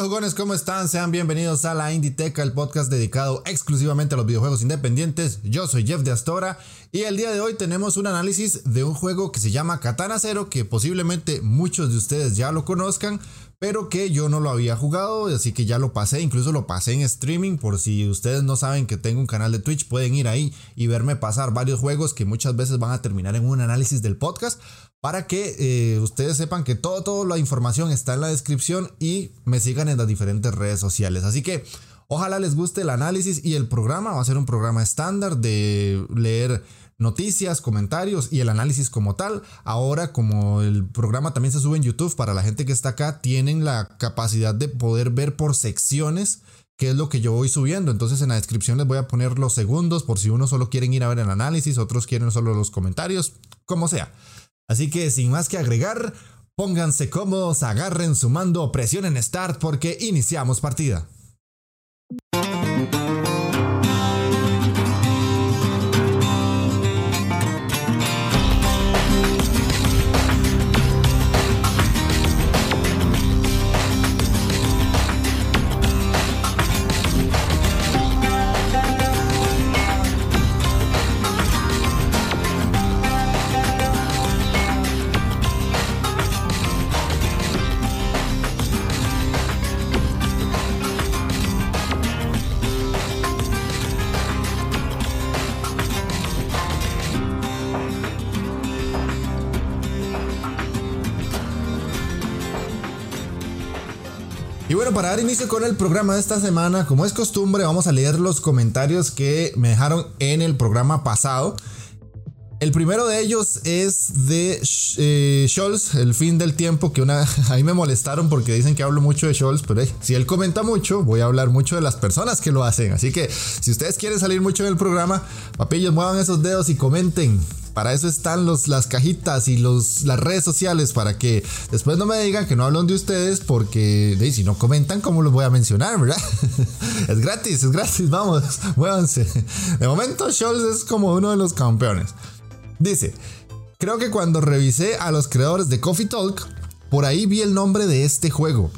Hola jugones, ¿cómo están? Sean bienvenidos a la Inditeca, el podcast dedicado exclusivamente a los videojuegos independientes. Yo soy Jeff de Astora y el día de hoy tenemos un análisis de un juego que se llama Katana Zero, que posiblemente muchos de ustedes ya lo conozcan, pero que yo no lo había jugado, así que ya lo pasé, incluso lo pasé en streaming, por si ustedes no saben que tengo un canal de Twitch, pueden ir ahí y verme pasar varios juegos que muchas veces van a terminar en un análisis del podcast para que eh, ustedes sepan que todo, toda la información está en la descripción y me sigan en las diferentes redes sociales. Así que ojalá les guste el análisis y el programa. Va a ser un programa estándar de leer noticias, comentarios y el análisis como tal. Ahora, como el programa también se sube en YouTube, para la gente que está acá, tienen la capacidad de poder ver por secciones qué es lo que yo voy subiendo. Entonces en la descripción les voy a poner los segundos por si uno solo quieren ir a ver el análisis, otros quieren solo los comentarios, como sea. Así que sin más que agregar, pónganse cómodos, agarren su mando, presionen Start porque iniciamos partida. Y bueno, para dar inicio con el programa de esta semana, como es costumbre, vamos a leer los comentarios que me dejaron en el programa pasado. El primero de ellos es de eh, Scholz, el fin del tiempo, que una, ahí me molestaron porque dicen que hablo mucho de Scholz, pero si él comenta mucho, voy a hablar mucho de las personas que lo hacen. Así que si ustedes quieren salir mucho en el programa, papillos, muevan esos dedos y comenten. Para eso están los, las cajitas y los, las redes sociales para que después no me digan que no hablan de ustedes porque si no comentan, ¿cómo los voy a mencionar, verdad? es gratis, es gratis, vamos, muévanse. De momento, Scholz es como uno de los campeones. Dice, creo que cuando revisé a los creadores de Coffee Talk, por ahí vi el nombre de este juego,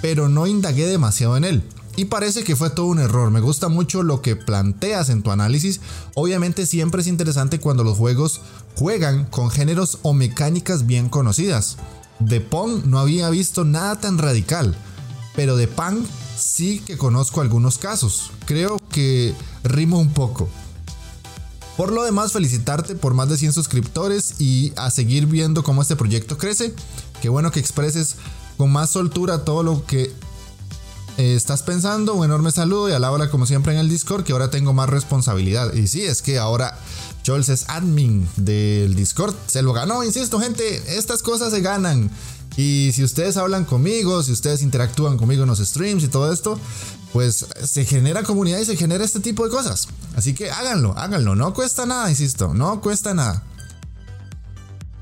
pero no indagué demasiado en él. Y parece que fue todo un error. Me gusta mucho lo que planteas en tu análisis. Obviamente siempre es interesante cuando los juegos juegan con géneros o mecánicas bien conocidas. De Pong no había visto nada tan radical, pero de Punk sí que conozco algunos casos. Creo que rimo un poco. Por lo demás, felicitarte por más de 100 suscriptores y a seguir viendo cómo este proyecto crece. Qué bueno que expreses con más soltura todo lo que estás pensando. Un enorme saludo y a la hora, como siempre, en el Discord, que ahora tengo más responsabilidad. Y sí, es que ahora Jols es admin del Discord. Se lo ganó, insisto, gente. Estas cosas se ganan. Y si ustedes hablan conmigo, si ustedes interactúan conmigo en los streams y todo esto, pues se genera comunidad y se genera este tipo de cosas. Así que háganlo, háganlo. No cuesta nada, insisto, no cuesta nada.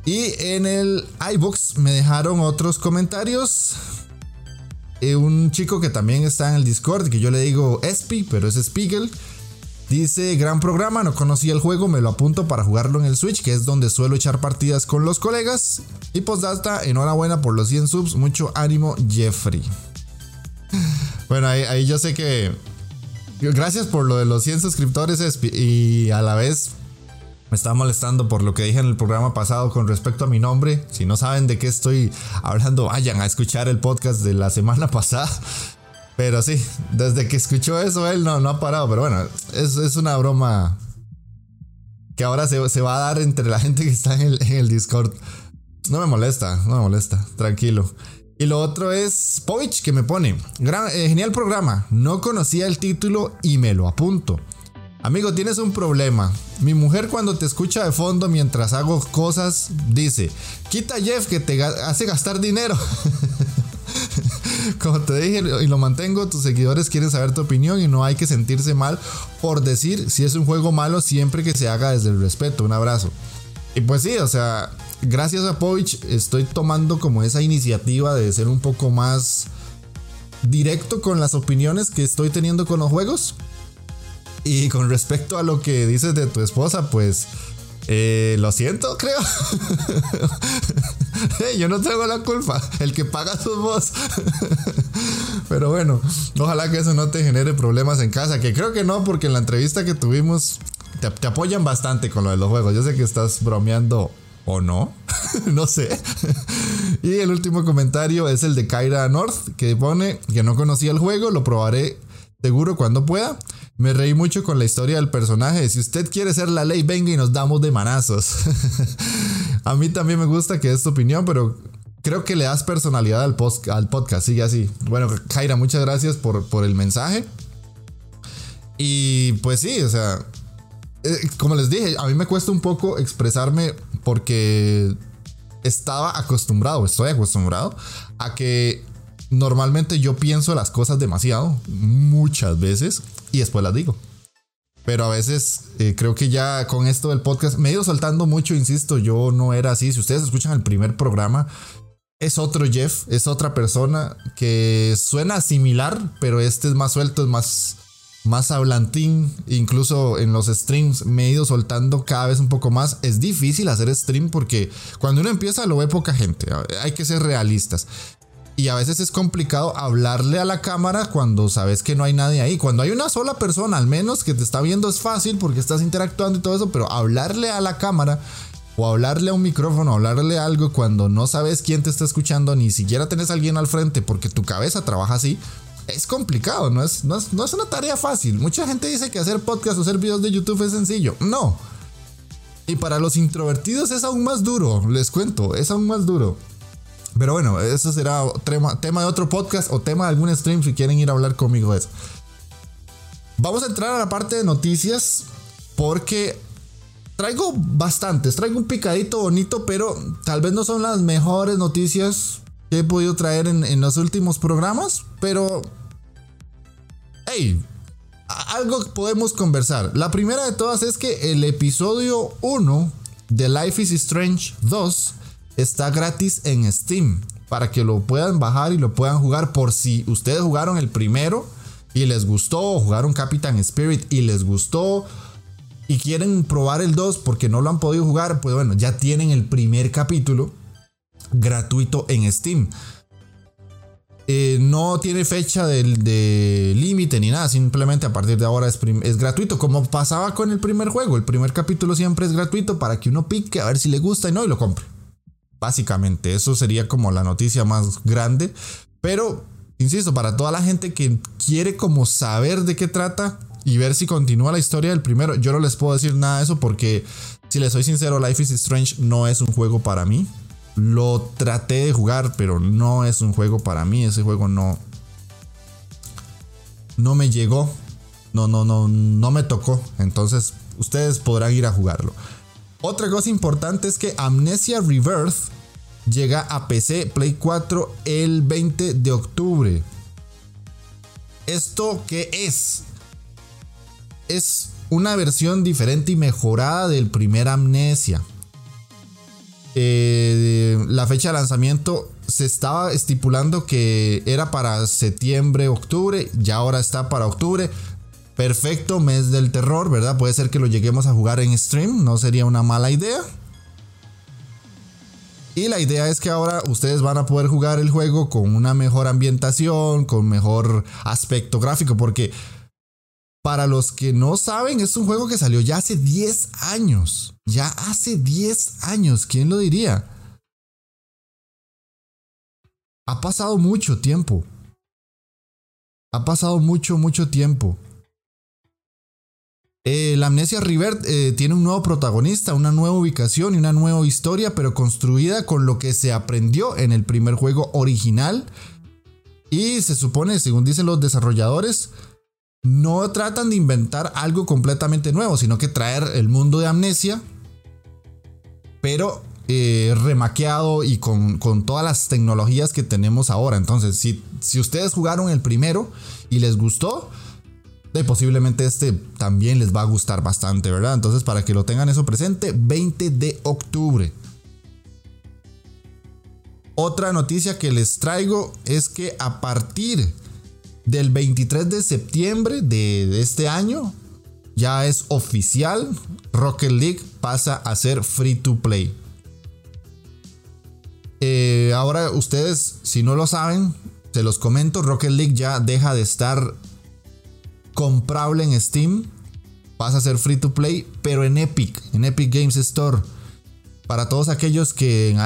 Y en el iBooks me dejaron otros comentarios. Eh, un chico que también está en el Discord, que yo le digo Espi, pero es Spiegel. Dice, gran programa, no conocía el juego, me lo apunto para jugarlo en el Switch, que es donde suelo echar partidas con los colegas. Y postdata, enhorabuena por los 100 subs, mucho ánimo Jeffrey. Bueno, ahí, yo sé que... Gracias por lo de los 100 suscriptores y a la vez me está molestando por lo que dije en el programa pasado con respecto a mi nombre. Si no saben de qué estoy hablando, vayan a escuchar el podcast de la semana pasada. Pero sí, desde que escuchó eso, él no, no ha parado. Pero bueno, es, es una broma que ahora se, se, va a dar entre la gente que está en el, Discord. No me molesta, no me molesta, tranquilo. Y lo otro es Povich que me pone, Gran, eh, genial programa, no conocía el título y me lo apunto. Amigo, tienes un problema. Mi mujer cuando te escucha de fondo mientras hago cosas, dice, quita Jeff que te hace gastar dinero. Como te dije y lo mantengo, tus seguidores quieren saber tu opinión y no hay que sentirse mal por decir si es un juego malo siempre que se haga desde el respeto. Un abrazo. Y pues sí, o sea, gracias a Povich estoy tomando como esa iniciativa de ser un poco más directo con las opiniones que estoy teniendo con los juegos. Y con respecto a lo que dices de tu esposa, pues eh, lo siento, creo. yo no tengo la culpa. El que paga su voz. Pero bueno, ojalá que eso no te genere problemas en casa. Que creo que no, porque en la entrevista que tuvimos te, te apoyan bastante con lo de los juegos. Yo sé que estás bromeando o no. no sé. y el último comentario es el de Kyra North, que pone que no conocía el juego, lo probaré seguro cuando pueda. Me reí mucho con la historia del personaje. Si usted quiere ser la ley, venga y nos damos de manazos. a mí también me gusta que es tu opinión, pero creo que le das personalidad al, podcast. Sigue así. Bueno, Kyra, muchas gracias por, por el mensaje. Y pues sí, o sea, eh, como les dije, a mí me cuesta un poco expresarme porque estaba acostumbrado, estoy acostumbrado a que normalmente yo pienso las cosas demasiado, muchas veces, y después las digo. Pero a veces eh, creo que ya con esto del podcast me he ido soltando mucho, insisto, yo no era así. Si ustedes escuchan el primer programa, es otro Jeff, es otra persona que suena similar, pero este es más suelto, es más más hablantín, incluso en los streams me he ido soltando cada vez un poco más. Es difícil hacer stream porque cuando uno empieza lo ve poca gente, hay que ser realistas. Y a veces es complicado hablarle a la cámara cuando sabes que no hay nadie ahí. Cuando hay una sola persona al menos que te está viendo es fácil porque estás interactuando y todo eso, pero hablarle a la cámara o hablarle a un micrófono, hablarle algo cuando no sabes quién te está escuchando, ni siquiera tenés a alguien al frente porque tu cabeza trabaja así, es complicado, no es, no es, una tarea fácil. Mucha gente dice que hacer podcast o hacer videos de YouTube es sencillo. No. Y para los introvertidos es aún más duro, les cuento, es aún más duro. Pero bueno, eso será tema, tema de otro podcast o tema de algún stream si quieren ir a hablar conmigo de eso. Vamos a entrar a la parte de noticias porque traigo bastantes, traigo un picadito bonito, pero tal vez no son las mejores noticias que he podido traer en, los últimos programas, pero... Hey, algo podemos conversar. La primera de todas es que el episodio 1 de Life is Strange 2 está gratis en Steam para que lo puedan bajar y lo puedan jugar por si ustedes jugaron el primero y les gustó, o jugaron Captain Spirit y les gustó y quieren probar el 2 porque no lo han podido jugar, pues bueno, ya tienen el primer capítulo gratuito en Steam. Eh, no tiene fecha de, límite ni nada, simplemente a partir de ahora es, es, gratuito, como pasaba con el primer juego. El primer capítulo siempre es gratuito para que uno pique a ver si le gusta y no y lo compre. Básicamente, eso sería como la noticia más grande. Pero, insisto, para toda la gente que quiere como saber de qué trata y ver si continúa la historia del primero, yo no les puedo decir nada de eso porque, si les soy sincero, Life is Strange no es un juego para mí. Lo traté de jugar, pero no es un juego para mí. Ese juego no. No me llegó. No, no, no, no me tocó. Entonces, ustedes podrán ir a jugarlo. Otra cosa importante es que Amnesia Rebirth llega a PC Play 4 el 20 de octubre. ¿Esto qué es? Es una versión diferente y mejorada del primer Amnesia. Eh, la fecha de lanzamiento se estaba estipulando que era para septiembre, octubre, ya ahora está para octubre. Perfecto mes del terror, ¿verdad? Puede ser que lo lleguemos a jugar en stream, no sería una mala idea. Y la idea es que ahora ustedes van a poder jugar el juego con una mejor ambientación, con mejor aspecto gráfico, porque para los que no saben, es un juego que salió ya hace 10 años. Ya hace 10 años, ¿quién lo diría? Ha pasado mucho tiempo. Ha pasado mucho, mucho tiempo. Eh, la Amnesia River eh, tiene un nuevo protagonista, una nueva ubicación y una nueva historia, pero construida con lo que se aprendió en el primer juego original. Y se supone, según dicen los desarrolladores, no tratan de inventar algo completamente nuevo, sino que traer el mundo de amnesia, pero eh, remaqueado y con, todas las tecnologías que tenemos ahora. Entonces, si, si ustedes jugaron el primero y les gustó, posiblemente este también les va a gustar bastante, ¿verdad? Entonces, para que lo tengan eso presente, 20 de octubre. Otra noticia que les traigo es que a partir del 23 de septiembre de, este año, ya es oficial, Rocket League pasa a ser free to play. Eh, ahora ustedes, si no lo saben, se los comento, Rocket League ya deja de estar comprable en Steam, pasa a ser free to play, pero en Epic, en Epic Games Store. Para todos aquellos que,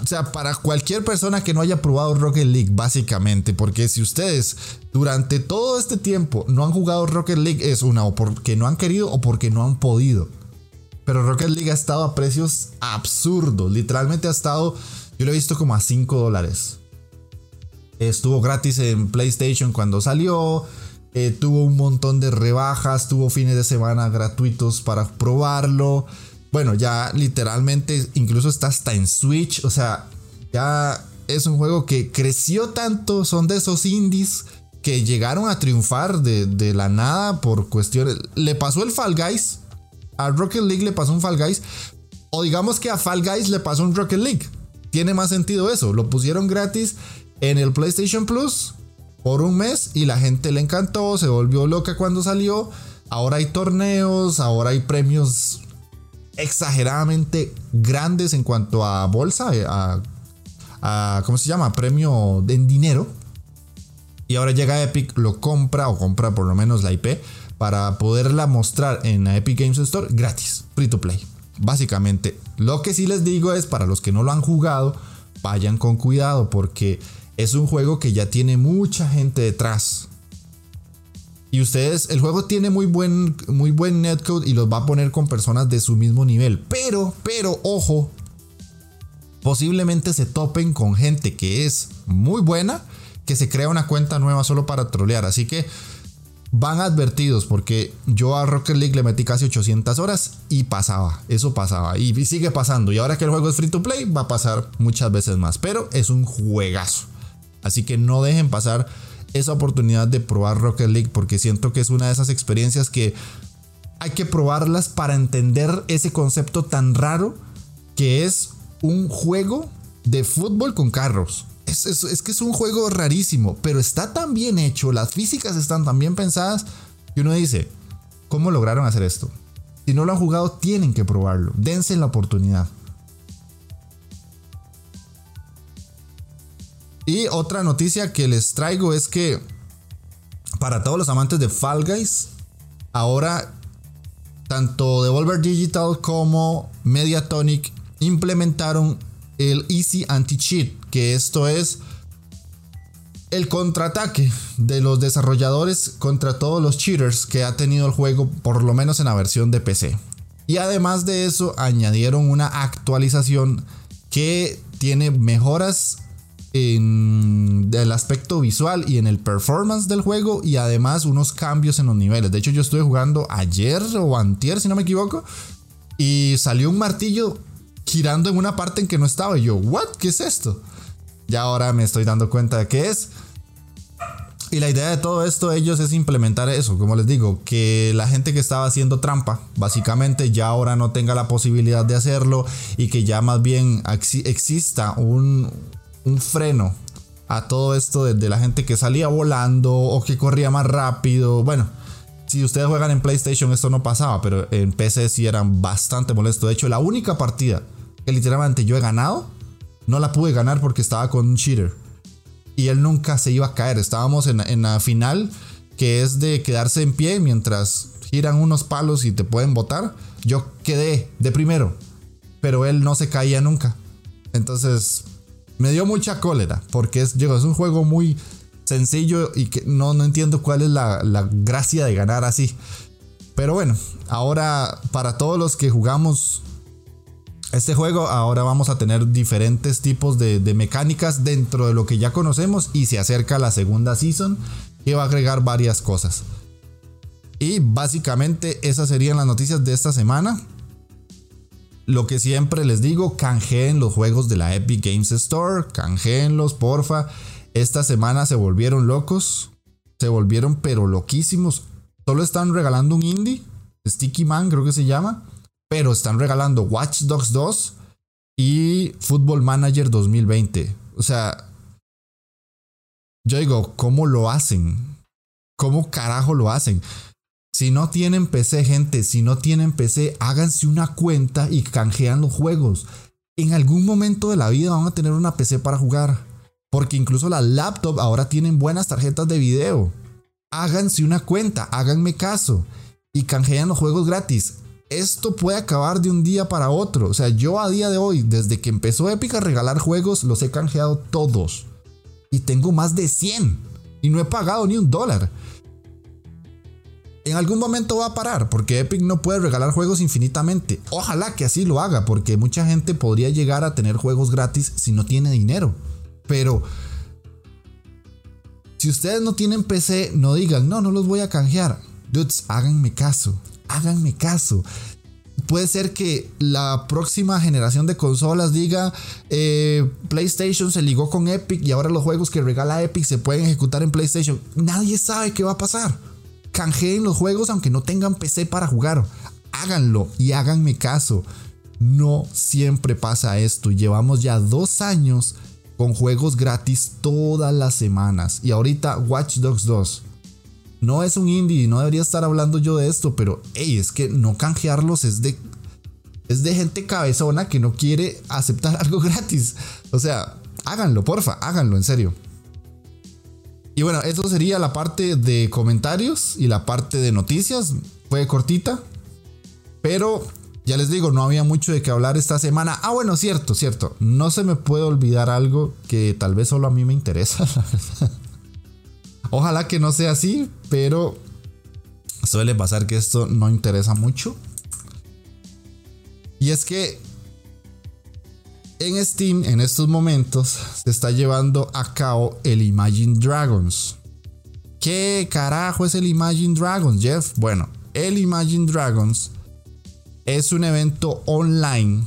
o sea, para cualquier persona que no haya probado Rocket League, básicamente, porque si ustedes durante todo este tiempo no han jugado Rocket League, es una o porque no han querido o porque no han podido. Pero Rocket League ha estado a precios absurdos, literalmente ha estado, yo lo he visto como a 5 dólares. Estuvo gratis en PlayStation cuando salió, eh, tuvo un montón de rebajas, tuvo fines de semana gratuitos para probarlo. Bueno, ya literalmente incluso está hasta en Switch. O sea, ya es un juego que creció tanto. Son de esos indies que llegaron a triunfar de, la nada por cuestiones. Le pasó el Fall Guys. A Rocket League le pasó un Fall Guys. O digamos que a Fall Guys le pasó un Rocket League. Tiene más sentido eso. Lo pusieron gratis en el PlayStation Plus por un mes y la gente le encantó, se volvió loca cuando salió. Ahora hay torneos, ahora hay premios exageradamente grandes en cuanto a bolsa, eh, a, ¿cómo se llama? Premio en dinero. Y ahora llega Epic, lo compra o compra por lo menos la IP para poderla mostrar en la Epic Games Store gratis, free to play. Básicamente, lo que sí les digo es para los que no lo han jugado, vayan con cuidado porque es un juego que ya tiene mucha gente detrás. Y ustedes, el juego tiene muy buen, muy buen netcode y los va a poner con personas de su mismo nivel. Pero, pero, ojo, posiblemente se topen con gente que es muy buena, que se crea una cuenta nueva solo para trolear. Así que van advertidos porque yo a Rocket League le metí casi 800 horas y pasaba, eso pasaba y sigue pasando. Y ahora que el juego es free to play va a pasar muchas veces más, pero es un juegazo. Así que no dejen pasar esa oportunidad de probar Rocket League porque siento que es una de esas experiencias que hay que probarlas para entender ese concepto tan raro que es un juego de fútbol con carros. Es, que es un juego rarísimo, pero está tan bien hecho, las físicas están tan bien pensadas que uno dice, ¿cómo lograron hacer esto? Si no lo han jugado, tienen que probarlo. Dense la oportunidad. Y otra noticia que les traigo es que para todos los amantes de Fall Guys, ahora tanto Devolver Digital como Mediatonic implementaron el Easy Anti-Cheat, que esto es el contraataque de los desarrolladores contra todos los cheaters que ha tenido el juego, por lo menos en la versión de PC. Y además de eso, añadieron una actualización que tiene mejoras en el aspecto visual y en el performance del juego y además unos cambios en los niveles. De hecho, yo estuve jugando ayer o antier, si no me equivoco, y salió un martillo girando en una parte en que no estaba. Y yo, ¿what? ¿Qué es esto? Ya ahora me estoy dando cuenta de qué es. Y la idea de todo esto, ellos, es implementar eso, como les digo, que la gente que estaba haciendo trampa, básicamente ya ahora no tenga la posibilidad de hacerlo y que ya más bien exista un, un freno a todo esto de, la gente que salía volando o que corría más rápido. Bueno, si ustedes juegan en PlayStation esto no pasaba, pero en PC sí eran bastante molestos. De hecho, la única partida que literalmente yo he ganado, no la pude ganar porque estaba con un cheater. Y él nunca se iba a caer. Estábamos en, en la final, que es de quedarse en pie mientras giran unos palos y te pueden botar. Yo quedé de primero, pero él no se caía nunca. Entonces, me dio mucha cólera porque es, es un juego muy sencillo y que no, no entiendo cuál es la, gracia de ganar así. Pero bueno, ahora para todos los que jugamos este juego, ahora vamos a tener diferentes tipos de, de, mecánicas dentro de lo que ya conocemos y se acerca la segunda season que va a agregar varias cosas. Y básicamente esas serían las noticias de esta semana. Lo que siempre les digo, canjeen los juegos de la Epic Games Store, canjeenlos, porfa. Esta semana se volvieron locos, se volvieron pero loquísimos. Solo están regalando un indie, Sticky Man creo que se llama, pero están regalando Watch Dogs 2 y Football Manager 2020. O sea, yo digo, ¿cómo lo hacen? ¿Cómo carajo lo hacen? Si no tienen PC, gente, si no tienen PC, háganse una cuenta y canjean los juegos. En algún momento de la vida van a tener una PC para jugar. Porque incluso las laptops ahora tienen buenas tarjetas de video. Háganse una cuenta, háganme caso. Y canjean los juegos gratis. Esto puede acabar de un día para otro. O sea, yo a día de hoy, desde que empezó Epic a regalar juegos, los he canjeado todos. Y tengo más de 100. Y no he pagado ni un dólar en algún momento va a parar, porque Epic no puede regalar juegos infinitamente. Ojalá que así lo haga, porque mucha gente podría llegar a tener juegos gratis si no tiene dinero. Pero si ustedes no tienen PC, no digan, no, no los voy a canjear. Dudes, háganme caso, háganme caso. Puede ser que la próxima generación de consolas diga eh, PlayStation se ligó con Epic y ahora los juegos que regala Epic se pueden ejecutar en PlayStation. Nadie sabe qué va a pasar canjeen los juegos aunque no tengan PC para jugar. Háganlo y háganme caso. No siempre pasa esto. Llevamos ya dos años con juegos gratis todas las semanas. Y ahorita Watch Dogs 2. No es un indie, no debería estar hablando yo de esto, pero hey, es que no canjearlos es de, es de gente cabezona que no quiere aceptar algo gratis. O sea, háganlo, porfa, háganlo, en serio. Y bueno, eso sería la parte de comentarios y la parte de noticias. Fue cortita, pero ya les digo, no había mucho de qué hablar esta semana. Ah, bueno, cierto, cierto. No se me puede olvidar algo que tal vez solo a mí me interesa, Ojalá que no sea así, pero suele pasar que esto no interesa mucho. Y es que en Steam, en estos momentos, se está llevando a cabo el Imagine Dragons. ¿Qué carajo es el Imagine Dragons, Jeff? Bueno, el Imagine Dragons es un evento online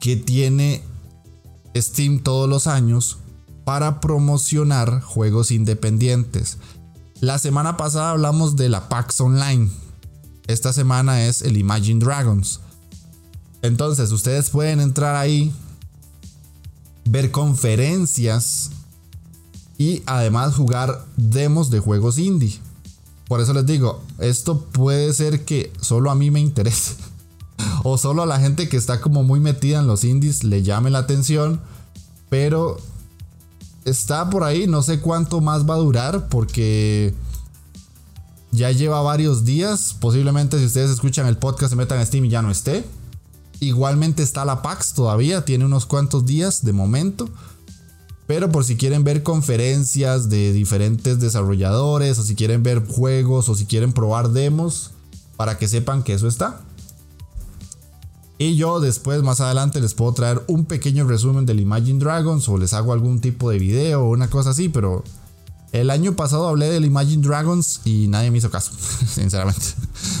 que tiene Steam todos los años para promocionar juegos independientes. La semana pasada hablamos de la PAX Online. Esta semana es el Imagine Dragons. Entonces, ustedes pueden entrar ahí, ver conferencias y además jugar demos de juegos indie. Por eso les digo, esto puede ser que solo a mí me interese. o solo a la gente que está como muy metida en los indies le llame la atención. Pero está por ahí, no sé cuánto más va a durar porque ya lleva varios días. Posiblemente si ustedes escuchan el podcast se metan a Steam y ya no esté. Igualmente está la PAX todavía, tiene unos cuantos días de momento. Pero por si quieren ver conferencias de diferentes desarrolladores, o si quieren ver juegos, o si quieren probar demos, para que sepan que eso está. Y yo después, más adelante, les puedo traer un pequeño resumen del Imagine Dragons, o les hago algún tipo de video o una cosa así, pero el año pasado hablé del Imagine Dragons y nadie me hizo caso, sinceramente.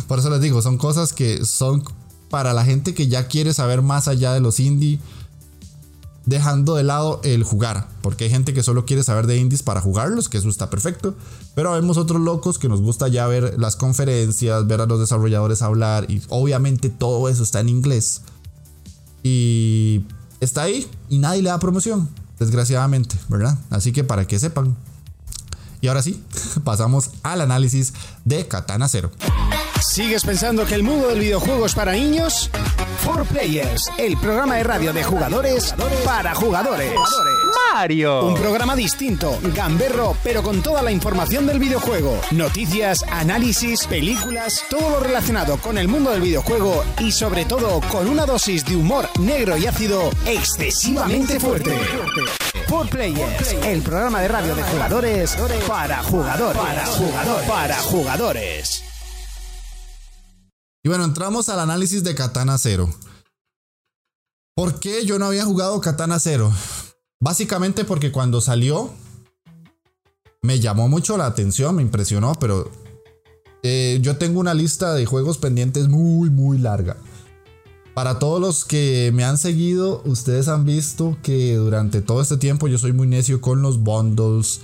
Por eso les digo, son cosas que son para la gente que ya quiere saber más allá de los indie, dejando de lado el jugar, porque hay gente que solo quiere saber de indies para jugarlos, que eso está perfecto, pero vemos otros locos que nos gusta ya ver las conferencias, ver a los desarrolladores hablar y obviamente todo eso está en inglés. Y está ahí y nadie le da promoción, desgraciadamente, ¿verdad? Así que para que sepan. Y ahora sí, pasamos al análisis de Katana Zero. ¿Sigues pensando que el mundo del videojuego es para niños? For Players, el programa de radio de jugadores para jugadores. Mario. Un programa distinto, gamberro, pero con toda la información del videojuego. Noticias, análisis, películas, todo lo relacionado con el mundo del videojuego y sobre todo con una dosis de humor negro y ácido excesivamente fuerte. For Players, el programa de radio de jugadores para jugadores. Para jugadores. Para jugadores. Y bueno, entramos al análisis de Katana Zero. ¿Por qué yo no había jugado Katana Zero? Básicamente porque cuando salió me llamó mucho la atención, me impresionó, pero eh, yo tengo una lista de juegos pendientes muy, muy larga. Para todos los que me han seguido, ustedes han visto que durante todo este tiempo yo soy muy necio con los bundles,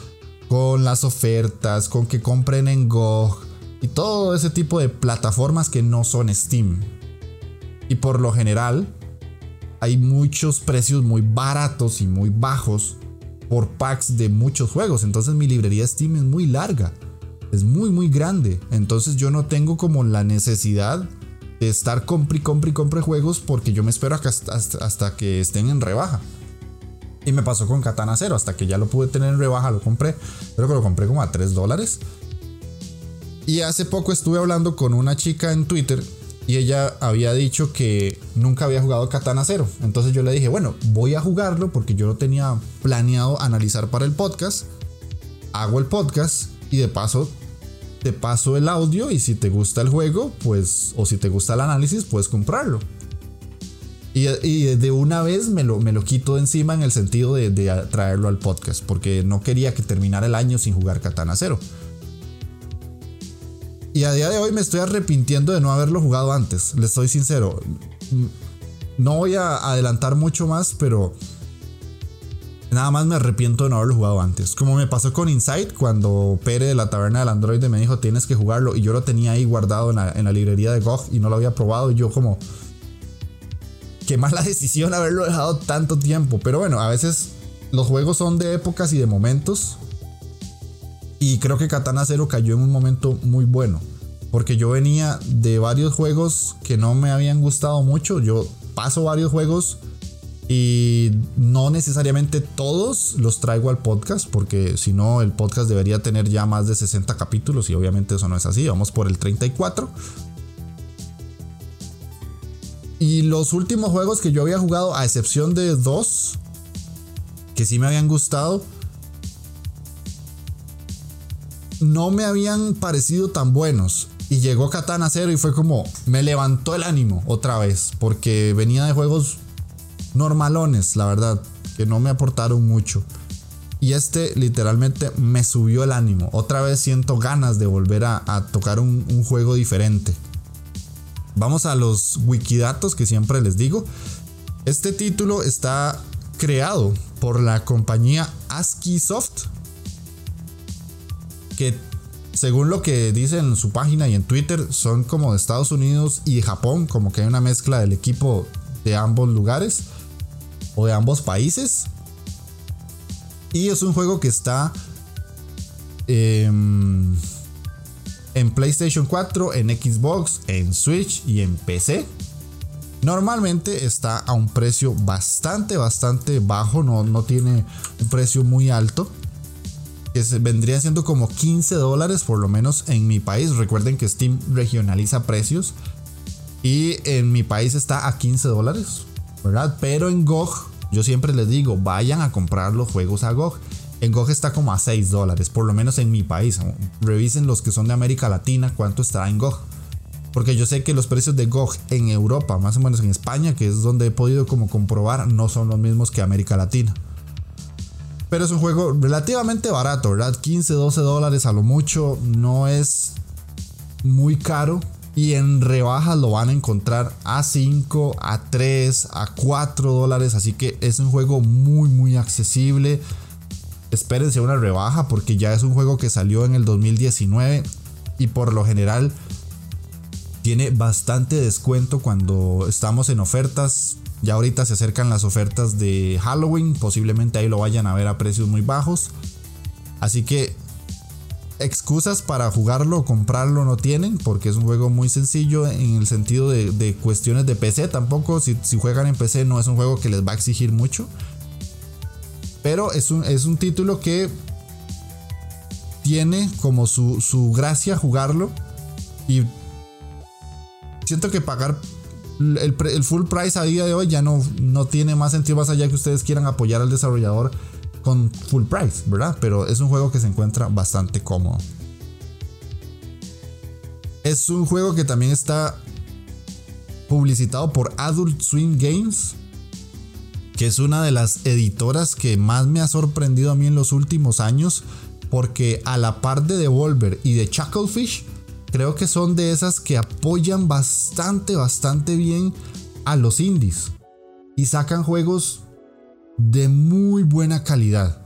con las ofertas, con que compren en GOG y todo ese tipo de plataformas que no son Steam. Y por lo general, hay muchos precios muy baratos y muy bajos por packs de muchos juegos. Entonces mi librería Steam es muy larga. Es muy muy grande. Entonces yo no tengo como la necesidad estar compre compre compre juegos porque yo me espero hasta, hasta, que estén en rebaja. Y me pasó con Katana Zero, hasta que ya lo pude tener en rebaja, lo compré. Creo que lo compré como a 3 dólares. Y hace poco estuve hablando con una chica en Twitter y ella había dicho que nunca había jugado Katana Zero. Entonces yo le dije, bueno, voy a jugarlo porque yo lo tenía planeado analizar para el podcast. Hago el podcast y de paso te paso el audio y si te gusta el juego, pues, o si te gusta el análisis, puedes comprarlo. Y, de una vez me lo, me lo quito de encima en el sentido de, traerlo al podcast, porque no quería que terminara el año sin jugar Katana Zero. Y a día de hoy me estoy arrepintiendo de no haberlo jugado antes, les soy sincero. No voy a adelantar mucho más, pero Nada más me arrepiento de no haberlo jugado antes. Como me pasó con Insight, cuando Pere de la taberna del Android me dijo tienes que jugarlo y yo lo tenía ahí guardado en la, librería de GOG y no lo había probado. Y yo como... Qué mala decisión haberlo dejado tanto tiempo. Pero bueno, a veces los juegos son de épocas y de momentos. Y creo que Katana Zero cayó en un momento muy bueno. Porque yo venía de varios juegos que no me habían gustado mucho. Yo paso varios juegos y no necesariamente todos los traigo al podcast, porque si no, el podcast debería tener ya más de 60 capítulos y obviamente eso no es así. Vamos por el 34. Y los últimos juegos que yo había jugado, a excepción de dos, que sí me habían gustado, no me habían parecido tan buenos. Y llegó Katana Zero y fue como, me levantó el ánimo otra vez, porque venía de juegos normalones, la verdad, que no me aportaron mucho. Y este literalmente me subió el ánimo. Otra vez siento ganas de volver a, tocar un, un, juego diferente. Vamos a los wikidatos que siempre les digo. Este título está creado por la compañía ASCII Soft. Que según lo que dice en su página y en Twitter, son como de Estados Unidos y Japón, como que hay una mezcla del equipo de ambos lugares o de ambos países. Y es un juego que está em, en PlayStation 4, en Xbox, en Switch y en PC. Normalmente está a un precio bastante, bastante bajo, no, no tiene un precio muy alto. Que vendría siendo como 15 dólares por lo menos en mi país. Recuerden que Steam regionaliza precios. Y en mi país está a 15 dólares. ¿Verdad? Pero en GOG, yo siempre les digo, vayan a comprar los juegos a GOG. En GOG está como a 6 dólares, por lo menos en mi país. Revisen los que son de América Latina cuánto está en GOG. Porque yo sé que los precios de GOG en Europa, más o menos en España, que es donde he podido como comprobar, no son los mismos que América Latina. Pero es un juego relativamente barato, ¿verdad? 15, 12 dólares a lo mucho. No es muy caro y en rebajas lo van a encontrar a 5, a 3, a 4 dólares. Así que es un juego muy, muy accesible. Espérense una rebaja porque ya es un juego que salió en el 2019 y por lo general tiene bastante descuento cuando estamos en ofertas. Ya ahorita se acercan las ofertas de Halloween, posiblemente ahí lo vayan a ver a precios muy bajos. Así que excusas para jugarlo o comprarlo no tienen, porque es un juego muy sencillo en el sentido de, cuestiones de PC. Tampoco, si, juegan en PC, no es un juego que les va a exigir mucho. Pero es un, es un título que tiene como su, gracia jugarlo. Y siento que pagar el, el, full price a día de hoy ya no, no tiene más sentido más allá que ustedes quieran apoyar al desarrollador con full price, ¿verdad? Pero es un juego que se encuentra bastante cómodo. Es un juego que también está publicitado por Adult Swim Games, que es una de las editoras que más me ha sorprendido a mí en los últimos años, porque a la par de Devolver y de Chucklefish, creo que son de esas que apoyan bastante, bastante bien a los indies y sacan juegos de muy buena calidad.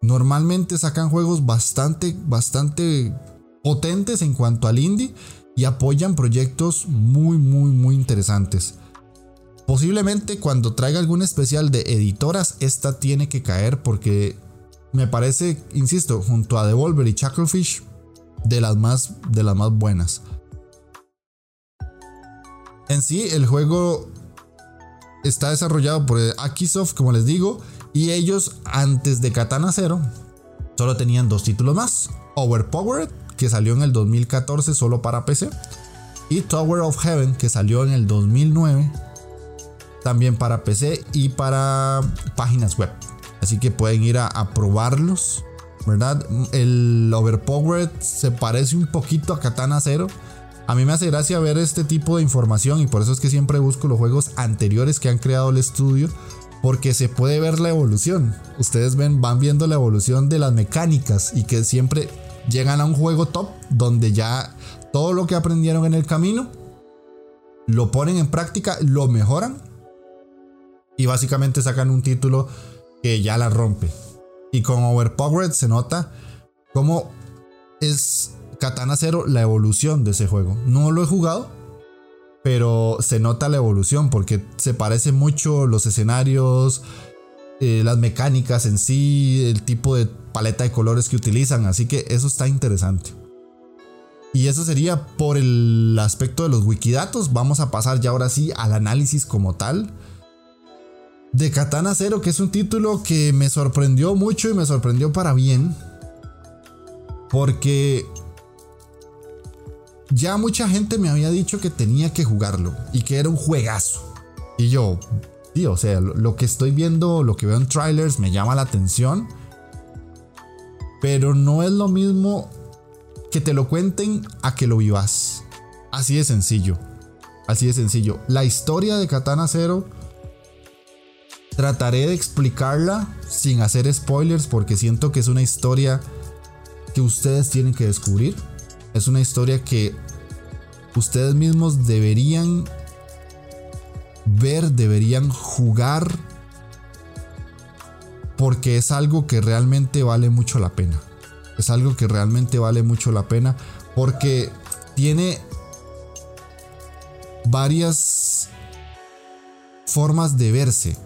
Normalmente sacan juegos bastante, bastante potentes en cuanto al indie y apoyan proyectos muy, muy, muy interesantes. Posiblemente cuando traiga algún especial de editoras, esta tiene que caer porque me parece, insisto, junto a Devolver y Chucklefish, de las más, de las más buenas. En sí, el juego está desarrollado por Akisoft, como les digo, y ellos antes de Katana Zero solo tenían dos títulos más: Overpowered, que salió en el 2014 solo para PC, y Tower of Heaven, que salió en el 2009 también para PC y para páginas web. Así que pueden ir a, a probarlos, ¿verdad? El Overpowered se parece un poquito a Katana Zero a mí me hace gracia ver este tipo de información y por eso es que siempre busco los juegos anteriores que han creado el estudio porque se puede ver la evolución. Ustedes ven, van viendo la evolución de las mecánicas y que siempre llegan a un juego top donde ya todo lo que aprendieron en el camino lo ponen en práctica, lo mejoran y básicamente sacan un título que ya la rompe. Y con Overpowered se nota cómo es Katana Zero la evolución de ese juego. No lo he jugado, pero se nota la evolución porque se parece mucho los escenarios, eh, las mecánicas en sí, el tipo de paleta de colores que utilizan, así que eso está interesante. Y eso sería por el aspecto de los wikidatos. Vamos a pasar ya ahora sí al análisis como tal. De Katana Zero, que es un título que me sorprendió mucho y me sorprendió para bien. Porque ya mucha gente me había dicho que tenía que jugarlo y que era un juegazo. Y yo, tío, o sea, lo, que estoy viendo, lo que veo en trailers me llama la atención. Pero no es lo mismo que te lo cuenten a que lo vivas. Así de sencillo. Así de sencillo. La historia de Katana Zero trataré de explicarla sin hacer spoilers porque siento que es una historia que ustedes tienen que descubrir. Es una historia que ustedes mismos deberían ver, deberían jugar, porque es algo que realmente vale mucho la pena. Es algo que realmente vale mucho la pena, porque tiene varias formas de verse.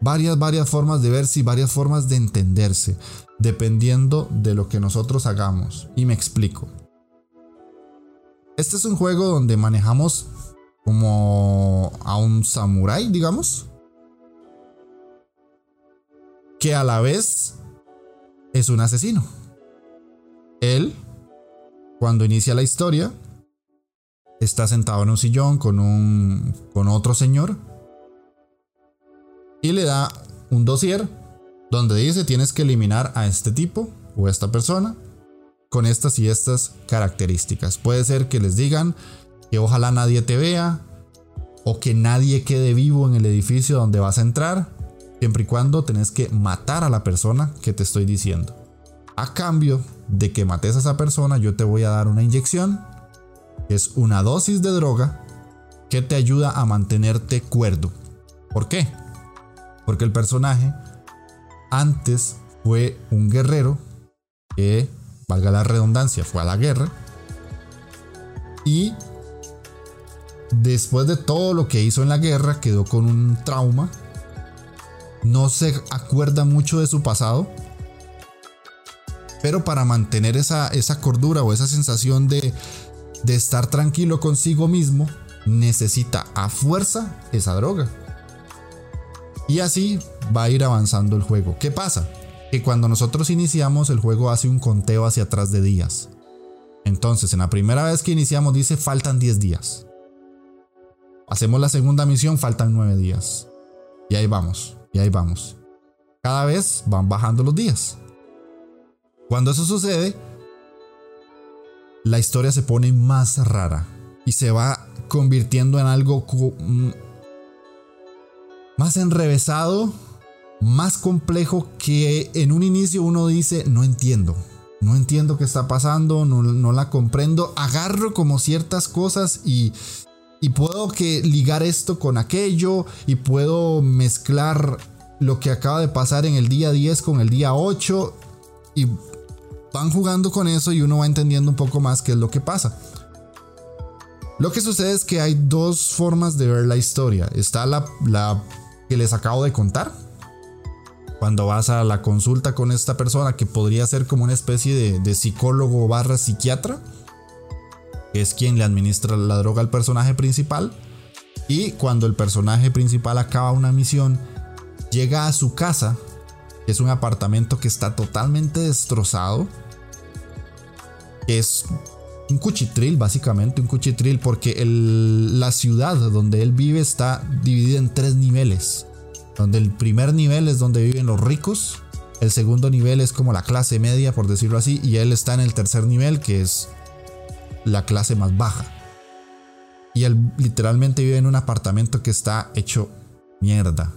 Varias, varias formas de verse y varias formas de entenderse, dependiendo de lo que nosotros hagamos. Y me explico. Este es un juego donde manejamos como a un samurái, digamos. Que a la vez es un asesino. Él, cuando inicia la historia, está sentado en un sillón con un con otro señor y le da un dossier donde dice tienes que eliminar a este tipo o a esta persona con estas y estas características. Puede ser que les digan que ojalá nadie te vea o que nadie quede vivo en el edificio donde vas a entrar, siempre y cuando tenés que matar a la persona que te estoy diciendo. A cambio de que mates a esa persona, yo te voy a dar una inyección, que es una dosis de droga que te ayuda a mantenerte cuerdo. ¿Por qué? Porque el personaje antes fue un guerrero que valga la redundancia, fue a la guerra. Y después de todo lo que hizo en la guerra, quedó con un trauma. No se acuerda mucho de su pasado. Pero para mantener esa, esa cordura o esa sensación de, de estar tranquilo consigo mismo, necesita a fuerza esa droga. Y así va a ir avanzando el juego. ¿Qué pasa? Cuando nosotros iniciamos el juego hace un conteo hacia atrás de días. Entonces, en la primera vez que iniciamos dice faltan 10 días. Hacemos la segunda misión, faltan 9 días. Y ahí vamos, y ahí vamos. Cada vez van bajando los días. Cuando eso sucede, la historia se pone más rara y se va convirtiendo en algo mm, más enrevesado más complejo que en un inicio uno dice, no entiendo. No entiendo qué está pasando, no, la comprendo. Agarro como ciertas cosas y, y puedo que ligar esto con aquello y puedo mezclar lo que acaba de pasar en el día 10 con el día 8 y van jugando con eso y uno va entendiendo un poco más qué es lo que pasa. Lo que sucede es que hay dos formas de ver la historia. Está la, la que les acabo de contar. Cuando vas a la consulta con esta persona que podría ser como una especie de, de psicólogo barra psiquiatra. Es quien le administra la droga al personaje principal. Y cuando el personaje principal acaba una misión, llega a su casa, que es un apartamento que está totalmente destrozado. Es un cuchitril, básicamente, un cuchitril, porque la ciudad donde él vive está dividida en tres niveles. Donde el primer nivel es donde viven los ricos, el segundo nivel es como la clase media, por decirlo así, y él está en el tercer nivel, que es la clase más baja. Y él literalmente vive en un apartamento que está hecho mierda.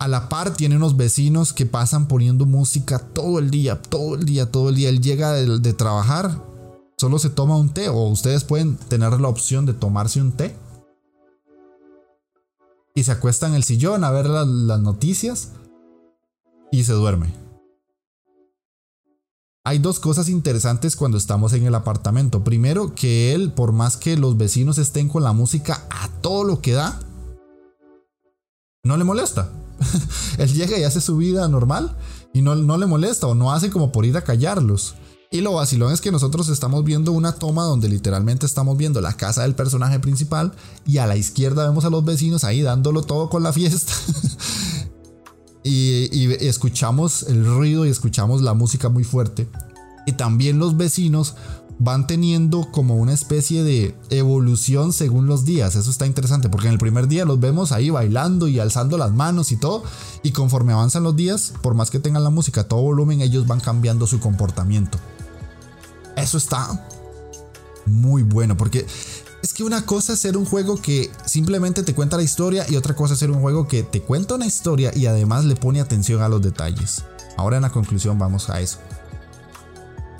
A la par tiene unos vecinos que pasan poniendo música todo el día, todo el día, todo el día. Él llega de, trabajar, solo se toma un té o ustedes pueden tener la opción de tomarse un té. Y se acuesta en el sillón a ver las noticias y se duerme. Hay dos cosas interesantes cuando estamos en el apartamento. Primero, que él, por más que los vecinos estén con la música a todo lo que da, no le molesta. Él llega y hace su vida normal y no, no le molesta o no hace como por ir a callarlos. Y lo vacilón es que nosotros estamos viendo una toma donde literalmente estamos viendo la casa del personaje principal y a la izquierda vemos a los vecinos ahí dándolo todo con la fiesta. y, escuchamos el ruido y escuchamos la música muy fuerte. Y también los vecinos van teniendo como una especie de evolución según los días. Eso está interesante porque en el primer día los vemos ahí bailando y alzando las manos y todo. Y conforme avanzan los días, por más que tengan la música a todo volumen, ellos van cambiando su comportamiento. Eso está muy bueno porque es que una cosa es ser un juego que simplemente te cuenta la historia y otra cosa es ser un juego que te cuenta una historia y además le pone atención a los detalles. Ahora en la conclusión vamos a eso.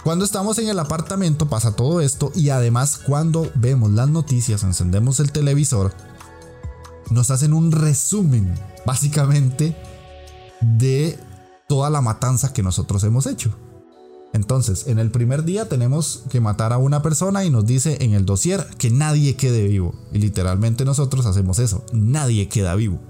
Cuando estamos en el apartamento pasa todo esto y además cuando vemos las noticias, encendemos el televisor, nos hacen un resumen básicamente de toda la matanza que nosotros hemos hecho. Entonces, en el primer día tenemos que matar a una persona y nos dice en el dossier que nadie quede vivo. Y literalmente nosotros hacemos eso, nadie queda vivo.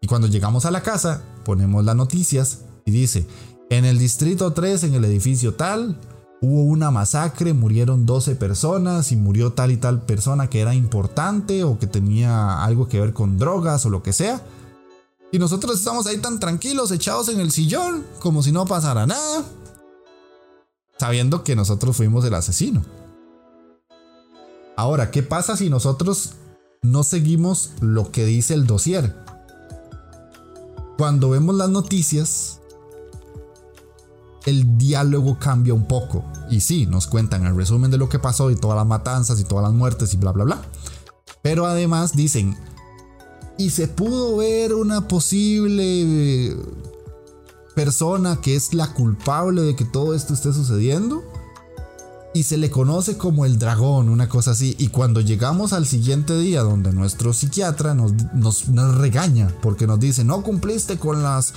Y cuando llegamos a la casa, ponemos las noticias y dice, en el distrito 3, en el edificio tal, hubo una masacre, murieron 12 personas y murió tal y tal persona que era importante o que tenía algo que ver con drogas o lo que sea. Y nosotros estamos ahí tan tranquilos, echados en el sillón, como si no pasara nada, sabiendo que nosotros fuimos el asesino. Ahora, ¿qué pasa si nosotros no seguimos lo que dice el dossier? Cuando vemos las noticias, el diálogo cambia un poco. Y sí, nos cuentan el resumen de lo que pasó y todas las matanzas y todas las muertes y bla, bla, bla. Pero además dicen, y se pudo ver una posible persona que es la culpable de que todo esto esté sucediendo. Y se le conoce como el dragón, una cosa así. Y cuando llegamos al siguiente día donde nuestro psiquiatra nos, nos, regaña porque nos dice, no cumpliste con las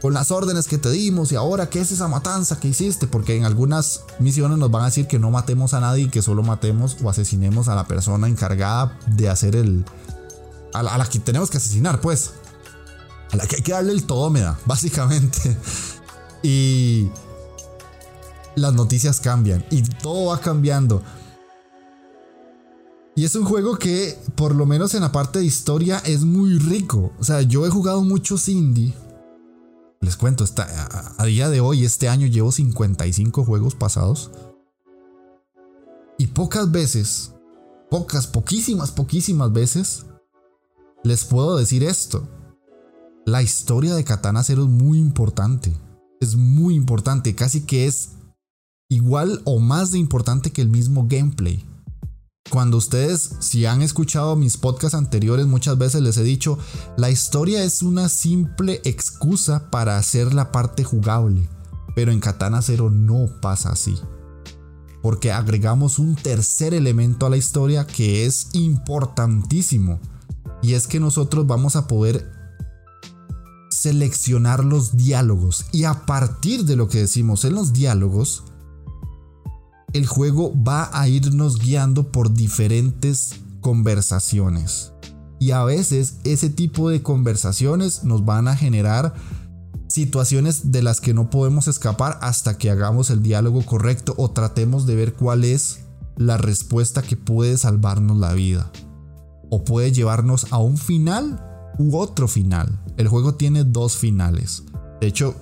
con las órdenes que te dimos y ahora qué es esa matanza que hiciste, porque en algunas misiones nos van a decir que no matemos a nadie y que solo matemos o asesinemos a la persona encargada de hacer el... a la, que tenemos que asesinar, pues. A la que hay que darle el todo, me da, básicamente. Y las noticias cambian y todo va cambiando. Y es un juego que, por lo menos en la parte de historia, es muy rico. O sea, yo he jugado mucho Cindy les cuento, a, día de hoy, este año llevo 55 juegos pasados. Y pocas veces, pocas, poquísimas, poquísimas veces, les puedo decir esto. La historia de Katana Zero es muy importante. Es muy importante, casi que es igual o más de importante que el mismo gameplay. Cuando ustedes, si han escuchado mis podcasts anteriores, muchas veces les he dicho, la historia es una simple excusa para hacer la parte jugable. Pero en Katana Zero no pasa así. porque agregamos un tercer elemento a la historia que es importantísimo. Y es que nosotros vamos a poder seleccionar los diálogos. Y a partir de lo que decimos en los diálogos, el juego va a irnos guiando por diferentes conversaciones. Y a veces ese tipo de conversaciones nos van a generar situaciones de las que no podemos escapar hasta que hagamos el diálogo correcto o tratemos de ver cuál es la respuesta que puede salvarnos la vida. O puede llevarnos a un final u otro final. El juego tiene dos finales. De hecho,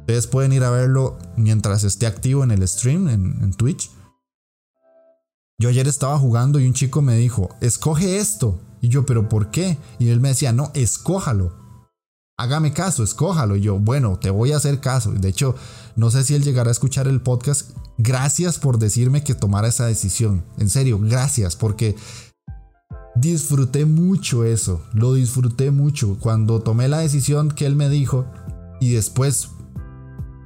ustedes pueden ir a verlo mientras esté activo en el stream, en, Twitch. Yo ayer estaba jugando y un chico me dijo, escoge esto. Y yo, pero ¿por qué? Y él me decía, no, escójalo. Hágame caso, escójalo. Y yo, bueno, te voy a hacer caso. De hecho, no sé si él llegará a escuchar el podcast. Gracias por decirme que tomara esa decisión. En serio, gracias, porque disfruté mucho eso. Lo disfruté mucho. Cuando tomé la decisión que él me dijo y después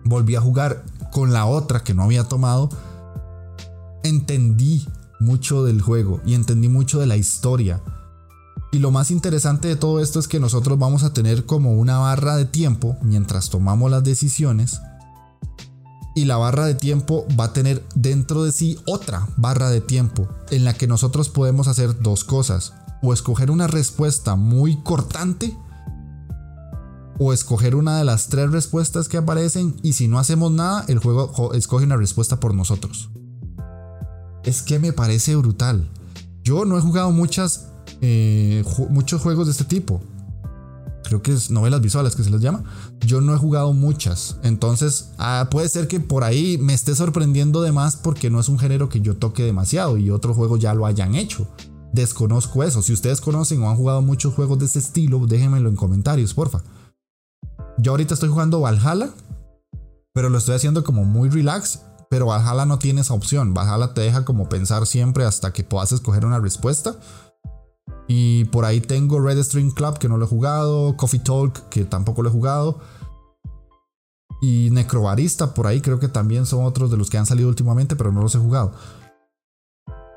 volví a jugar con la otra que no había tomado, entendí mucho del juego y entendí mucho de la historia. Y lo más interesante de todo esto es que nosotros vamos a tener como una barra de tiempo mientras tomamos las decisiones. Y la barra de tiempo va a tener dentro de sí otra barra de tiempo en la que nosotros podemos hacer dos cosas. O escoger una respuesta muy cortante. O escoger una de las tres respuestas que aparecen. Y si no hacemos nada, el juego escoge una respuesta por nosotros. Es que me parece brutal. Yo no he jugado muchas eh, muchos juegos de este tipo. Creo que es novelas visuales que se les llama. Yo no he jugado muchas. Entonces ah, puede ser que por ahí me esté sorprendiendo de más porque no es un género que yo toque demasiado y otros juegos ya lo hayan hecho. Desconozco eso. Si ustedes conocen o han jugado muchos juegos de ese estilo, déjenmelo en comentarios, porfa. Yo ahorita estoy jugando Valhalla, pero lo estoy haciendo como muy relax. Pero Valhalla no tiene esa opción. Valhalla te deja como pensar siempre hasta que puedas escoger una respuesta. Y por ahí tengo Red String Club, que no lo he jugado. Coffee Talk, que tampoco lo he jugado. Y Necrobarista, por ahí creo que también son otros de los que han salido últimamente, pero no los he jugado.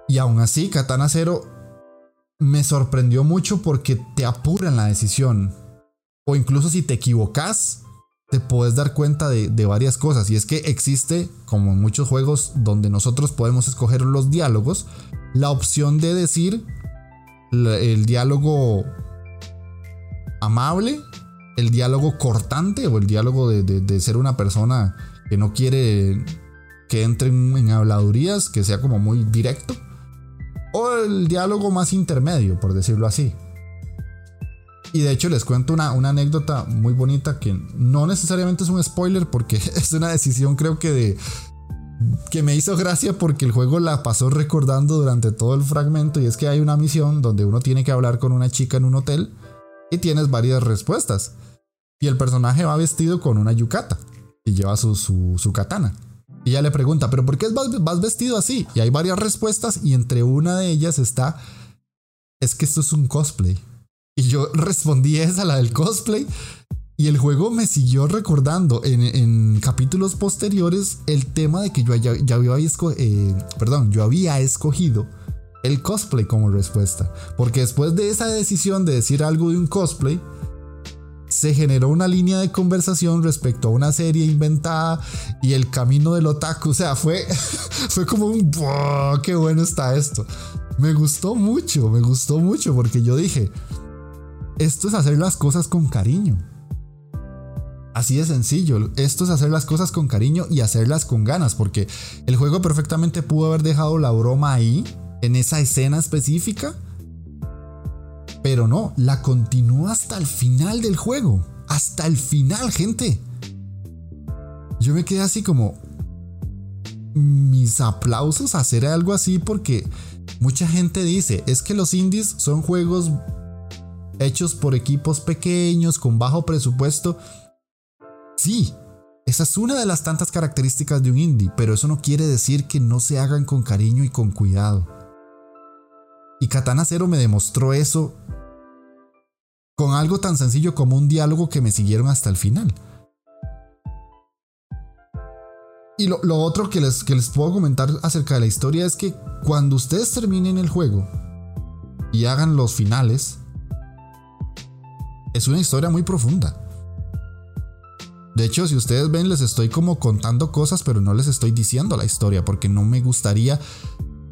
Y aún así, Katana Zero me sorprendió mucho porque te apura en la decisión. O incluso si te equivocas, te puedes dar cuenta de, de, varias cosas. Y es que existe, como en muchos juegos donde nosotros podemos escoger los diálogos, la opción de decir el diálogo amable, el diálogo cortante o el diálogo de, ser una persona que no quiere que entren en habladurías, que sea como muy directo, o el diálogo más intermedio, por decirlo así. Y de hecho les cuento una, una, anécdota muy bonita que no necesariamente es un spoiler porque es una decisión creo que de, que me hizo gracia porque el juego la pasó recordando durante todo el fragmento y es que hay una misión donde uno tiene que hablar con una chica en un hotel y tienes varias respuestas. Y el personaje va vestido con una yukata y lleva su, su, katana. Y ella le pregunta, ¿pero por qué vas vestido así? Y hay varias respuestas y entre una de ellas está, es que esto es un cosplay. Y yo respondí esa, la del cosplay, y el juego me siguió recordando en, capítulos posteriores el tema de que yo ya, había, eh, había escogido el cosplay como respuesta. Porque después de esa decisión de decir algo de un cosplay, se generó una línea de conversación respecto a una serie inventada y el camino del otaku. O sea, fue, fue como un ¡qué bueno está esto! Me gustó mucho, me gustó mucho porque yo dije, esto es hacer las cosas con cariño. Así de sencillo. Esto es hacer las cosas con cariño y hacerlas con ganas, porque el juego perfectamente pudo haber dejado la broma ahí, en esa escena específica, pero no, la continúa hasta el final del juego. Hasta el final, gente. Yo me quedé así como... Mis aplausos a hacer algo así porque mucha gente dice, es que los indies son juegos hechos por equipos pequeños, con bajo presupuesto. Sí, esa es una de las tantas características de un indie, pero eso no quiere decir que no se hagan con cariño y con cuidado. Y Katana Zero me demostró eso con algo tan sencillo como un diálogo que me siguieron hasta el final. Y lo, otro que les, que les puedo comentar acerca de la historia es que cuando ustedes terminen el juego y hagan los finales, es una historia muy profunda. De hecho, si ustedes ven, les estoy como contando cosas, pero no les estoy diciendo la historia, porque no me gustaría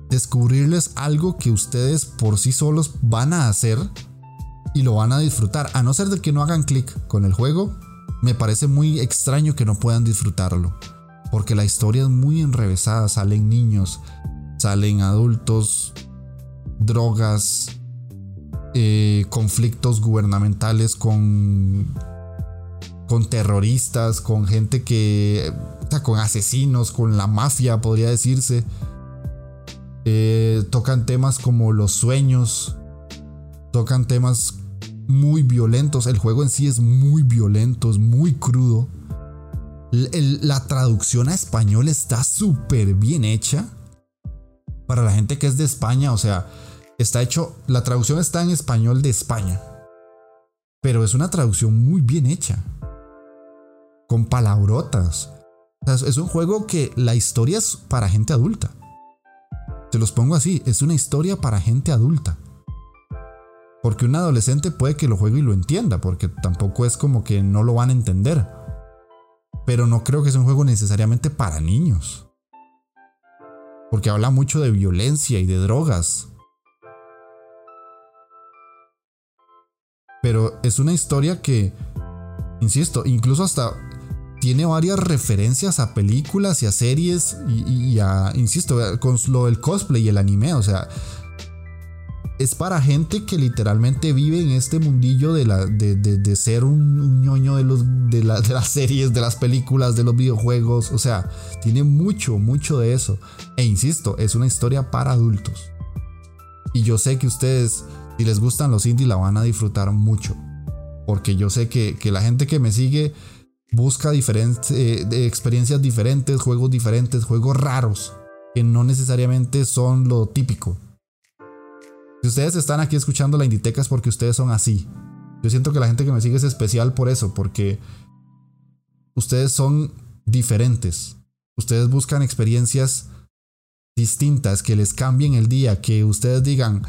descubrirles algo que ustedes por sí solos van a hacer y lo van a disfrutar. A no ser de que no hagan clic con el juego, me parece muy extraño que no puedan disfrutarlo. Porque la historia es muy enrevesada, salen niños, salen adultos, drogas, eh, conflictos gubernamentales con, con terroristas, con gente que... con asesinos, con la mafia, podría decirse. Eh, tocan temas como los sueños, tocan temas muy violentos. El juego en sí es muy violento, es muy crudo. la traducción a español está súper bien hecha. Para la gente que es de España, o sea, está hecho, la traducción está en español de España. Pero es una traducción muy bien hecha. Con palabrotas. es un juego que la historia es para gente adulta. Se los pongo así, es una historia para gente adulta. Porque un adolescente puede que lo juegue y lo entienda, porque tampoco es como que no lo van a entender. Pero no creo que sea un juego necesariamente para niños. Porque habla mucho de violencia y de drogas. Pero es una historia que, insisto, incluso hasta tiene varias referencias a películas y a series y, a, insisto, con lo del cosplay y el anime, o sea, es para gente que literalmente vive en este mundillo de, la, de, ser un, ñoño de, los, de, de, las series, de las películas, de los videojuegos. O sea, tiene mucho, mucho de eso. E insisto, es una historia para adultos. Y yo sé que ustedes, si les gustan los indies, la van a disfrutar mucho. Porque yo sé que, la gente que me sigue busca eh, experiencias diferentes, juegos diferentes, juegos raros, que no necesariamente son lo típico. Si ustedes están aquí escuchando la Inditeca es porque ustedes son así. Yo siento que la gente que me sigue es especial por eso, porque ustedes son diferentes. Ustedes buscan experiencias distintas que les cambien el día, que ustedes digan,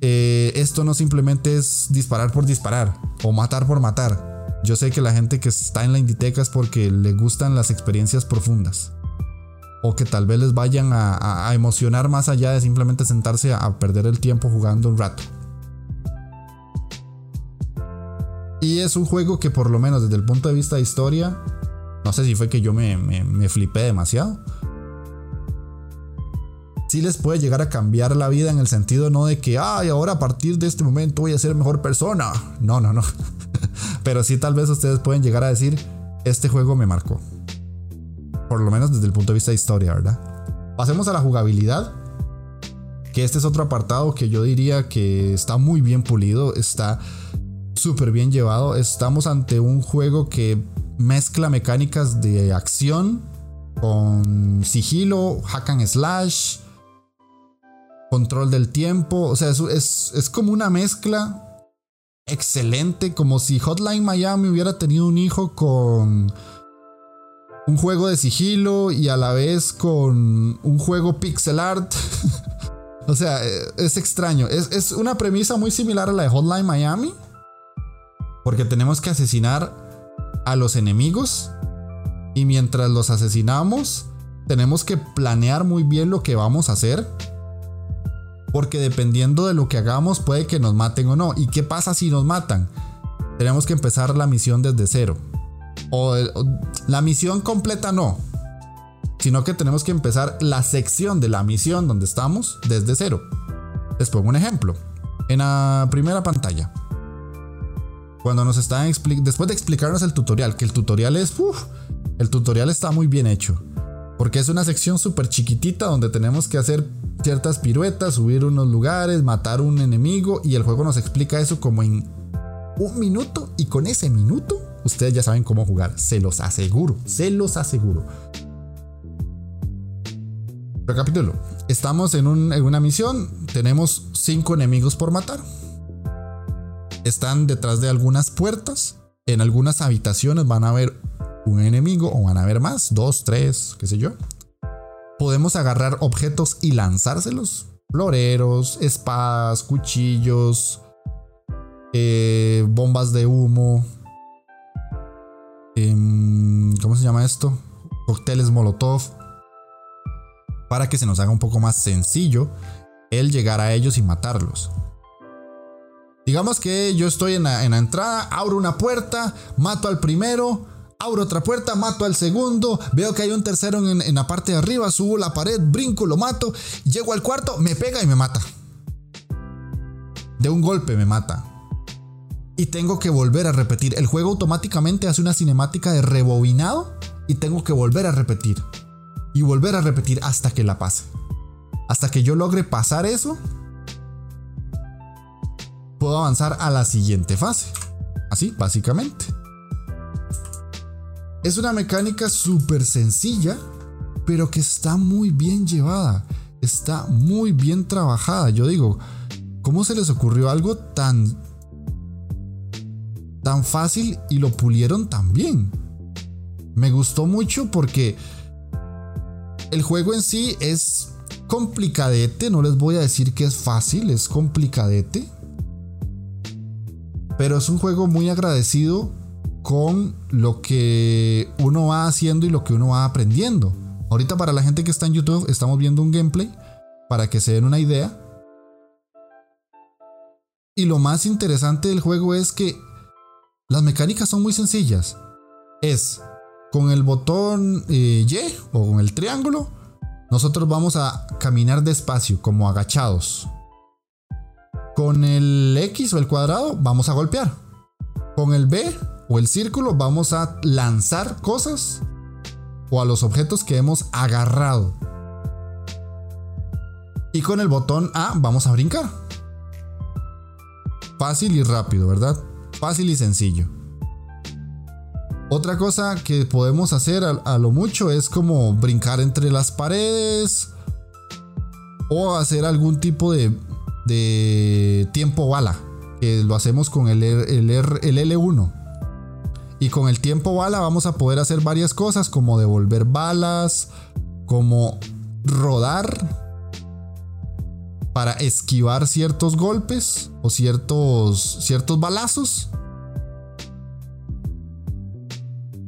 eh, esto no simplemente es disparar por disparar o matar por matar. Yo sé que la gente que está en la Inditeca es porque le gustan las experiencias profundas o que tal vez les vayan a, emocionar más allá de simplemente sentarse a, perder el tiempo jugando un rato. Y es un juego que por lo menos desde el punto de vista de historia, no sé si fue que yo me, me, flipé demasiado. Sí les puede llegar a cambiar la vida en el sentido no de que, ay, ahora a partir de este momento voy a ser mejor persona. No, no, no. Pero sí tal vez ustedes pueden llegar a decir, este juego me marcó por lo menos desde el punto de vista de historia, ¿verdad? Pasemos a la jugabilidad, que este es otro apartado que yo diría que está muy bien pulido, está súper bien llevado. Estamos ante un juego que mezcla mecánicas de acción con sigilo, hack and slash, control del tiempo, o sea, es, es como una mezcla excelente, como si Hotline Miami hubiera tenido un hijo con un juego de sigilo y a la vez con un juego pixel art. o sea, es extraño. Es, una premisa muy similar a la de Hotline Miami. Porque tenemos que asesinar a los enemigos. Y mientras los asesinamos, tenemos que planear muy bien lo que vamos a hacer. Porque dependiendo de lo que hagamos, puede que nos maten o no. ¿Y qué pasa si nos matan? Tenemos que empezar la misión desde cero. O, la misión completa no. Sino que tenemos que empezar la sección de la misión donde estamos desde cero. Les pongo un ejemplo. En la primera pantalla. Cuando nos están después de explicarnos el tutorial, que el tutorial es, el tutorial está muy bien hecho. Porque es una sección súper chiquitita donde tenemos que hacer ciertas piruetas, subir unos lugares, matar un enemigo y el juego nos explica eso como en un minuto y con ese minuto ustedes ya saben cómo jugar, se los aseguro, se los aseguro. Recapitulo, estamos en, una misión, tenemos cinco enemigos por matar. Están detrás de algunas puertas, en algunas habitaciones van a haber un enemigo o van a haber más, dos, tres, qué sé yo. Podemos agarrar objetos y lanzárselos. Floreros, espadas, cuchillos, eh, bombas de humo. Em, ¿Cómo se llama esto? Cócteles Molotov. Para que se nos haga un poco más sencillo el llegar a ellos y matarlos. Digamos que yo estoy en la, entrada, abro una puerta, mato al primero, abro otra puerta, mato al segundo, veo que hay un tercero en, en, la parte de arriba, subo la pared, brinco, lo mato, llego al cuarto, me pega y me mata. De un golpe me mata. Y tengo que volver a repetir. El juego automáticamente hace una cinemática de rebobinado y tengo que volver a repetir. Y volver a repetir hasta que la pase. Hasta que yo logre pasar eso, puedo avanzar a la siguiente fase. Así, básicamente. Es una mecánica súper sencilla, pero que está muy bien llevada. Está muy bien trabajada. Yo digo, ¿cómo se les ocurrió algo tan tan fácil y lo pulieron tan bien? Me gustó mucho porque el juego en sí es complicadete, no les voy a decir que es fácil, es complicadete. Pero es un juego muy agradecido con lo que uno va haciendo y lo que uno va aprendiendo. Ahorita para la gente que está en YouTube estamos viendo un gameplay para que se den una idea. Y lo más interesante del juego es que las mecánicas son muy sencillas. Es con el botón eh, Y o con el triángulo, nosotros vamos a caminar despacio, como agachados. Con el X o el cuadrado vamos a golpear. Con el B o el círculo vamos a lanzar cosas o a los objetos que hemos agarrado. Y con el botón A vamos a brincar. Fácil y rápido, ¿verdad? Fácil y sencillo. Otra cosa que podemos hacer a, lo mucho es como brincar entre las paredes o hacer algún tipo de, tiempo bala, que lo hacemos con el, el L1. Y con el tiempo bala vamos a poder hacer varias cosas como devolver balas, como rodar para esquivar ciertos golpes o ciertos, ciertos balazos.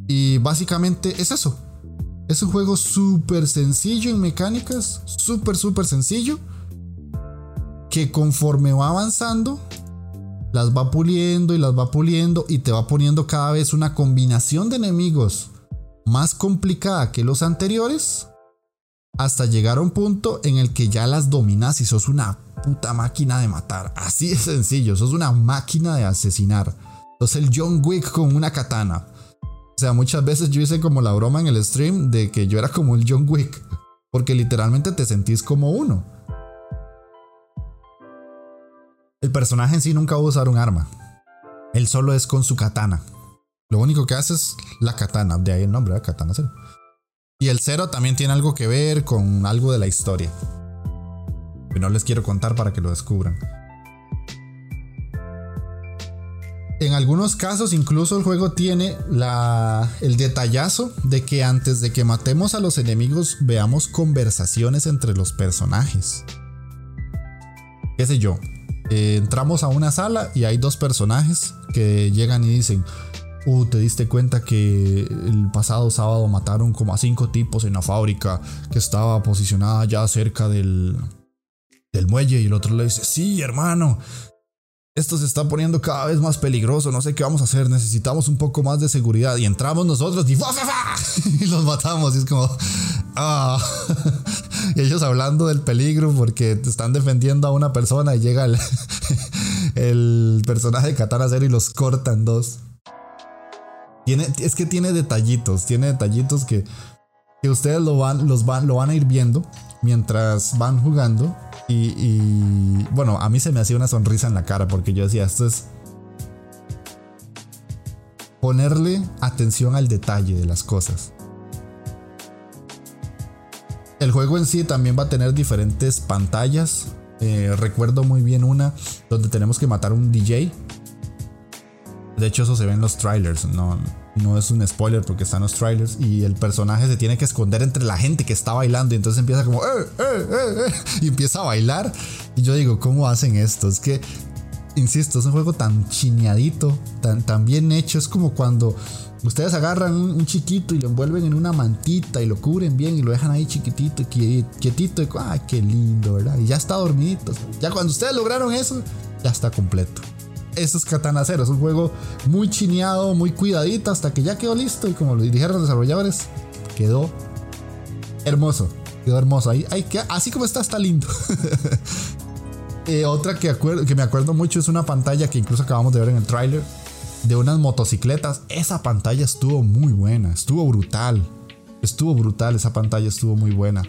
Y básicamente es eso. Es un juego súper sencillo en mecánicas, súper, súper sencillo. Que conforme va avanzando, las va puliendo y las va puliendo y te va poniendo cada vez una combinación de enemigos más complicada que los anteriores hasta llegar a un punto en el que ya las dominas y sos una puta máquina de matar. Así de sencillo, sos una máquina de asesinar. Sos el John Wick con una katana. O sea, muchas veces yo hice como la broma en el stream de que yo era como el John Wick, porque literalmente te sentís como uno. El personaje en sí nunca va a usar un arma. Él solo es con su katana. Lo único que hace es la katana, de ahí el nombre, Katana Cero. Y el cero también tiene algo que ver con algo de la historia. Que no les quiero contar para que lo descubran. En algunos casos incluso el juego tiene la, el detallazo de que antes de que matemos a los enemigos veamos conversaciones entre los personajes. ¿Qué sé yo? Eh, entramos a una sala y hay dos personajes que llegan y dicen, uh, te diste cuenta que el pasado sábado mataron como a cinco tipos en la fábrica que estaba posicionada ya cerca del, del muelle y el otro le dice, sí, hermano. Esto se está poniendo cada vez más peligroso, no sé qué vamos a hacer, necesitamos un poco más de seguridad. Y entramos nosotros y, y los matamos. Y es como, ah. y ellos hablando del peligro porque están defendiendo a una persona y llega el, personaje de Katana y los cortan dos. Tiene, es que tiene detallitos, tiene detallitos que, que ustedes lo van, los van, lo van a ir viendo mientras van jugando. Y bueno, a mí se me hacía una sonrisa en la cara porque yo decía, esto es ponerle atención al detalle de las cosas. El juego en sí también va a tener diferentes pantallas. Eh, recuerdo muy bien una donde tenemos que matar un DJ. De hecho, eso se ve en los trailers. No, no es un spoiler porque están los trailers. Y el personaje se tiene que esconder entre la gente que está bailando. Y entonces empieza como. Eh, eh, eh, y empieza a bailar. Y yo digo, ¿cómo hacen esto? Es que, insisto, es un juego tan chineadito, tan bien hecho. Es como cuando ustedes agarran un, chiquito y lo envuelven en una mantita y lo cubren bien y lo dejan ahí chiquitito y quietito. Y, ¡Ay, qué lindo, ¿verdad? Y ya está dormidito. Ya cuando ustedes lograron eso, ya está completo eso es Katana Zero. Es un juego muy chineado, muy cuidadito, hasta que ya quedó listo. Y como lo dijeron los desarrolladores, quedó hermoso. Quedó hermoso. Ahí así como está, está lindo. Eh, otra que, que me acuerdo mucho es una pantalla que incluso acabamos de ver en el tráiler de unas motocicletas. Esa pantalla estuvo muy buena, estuvo brutal. Estuvo brutal, esa pantalla estuvo muy buena.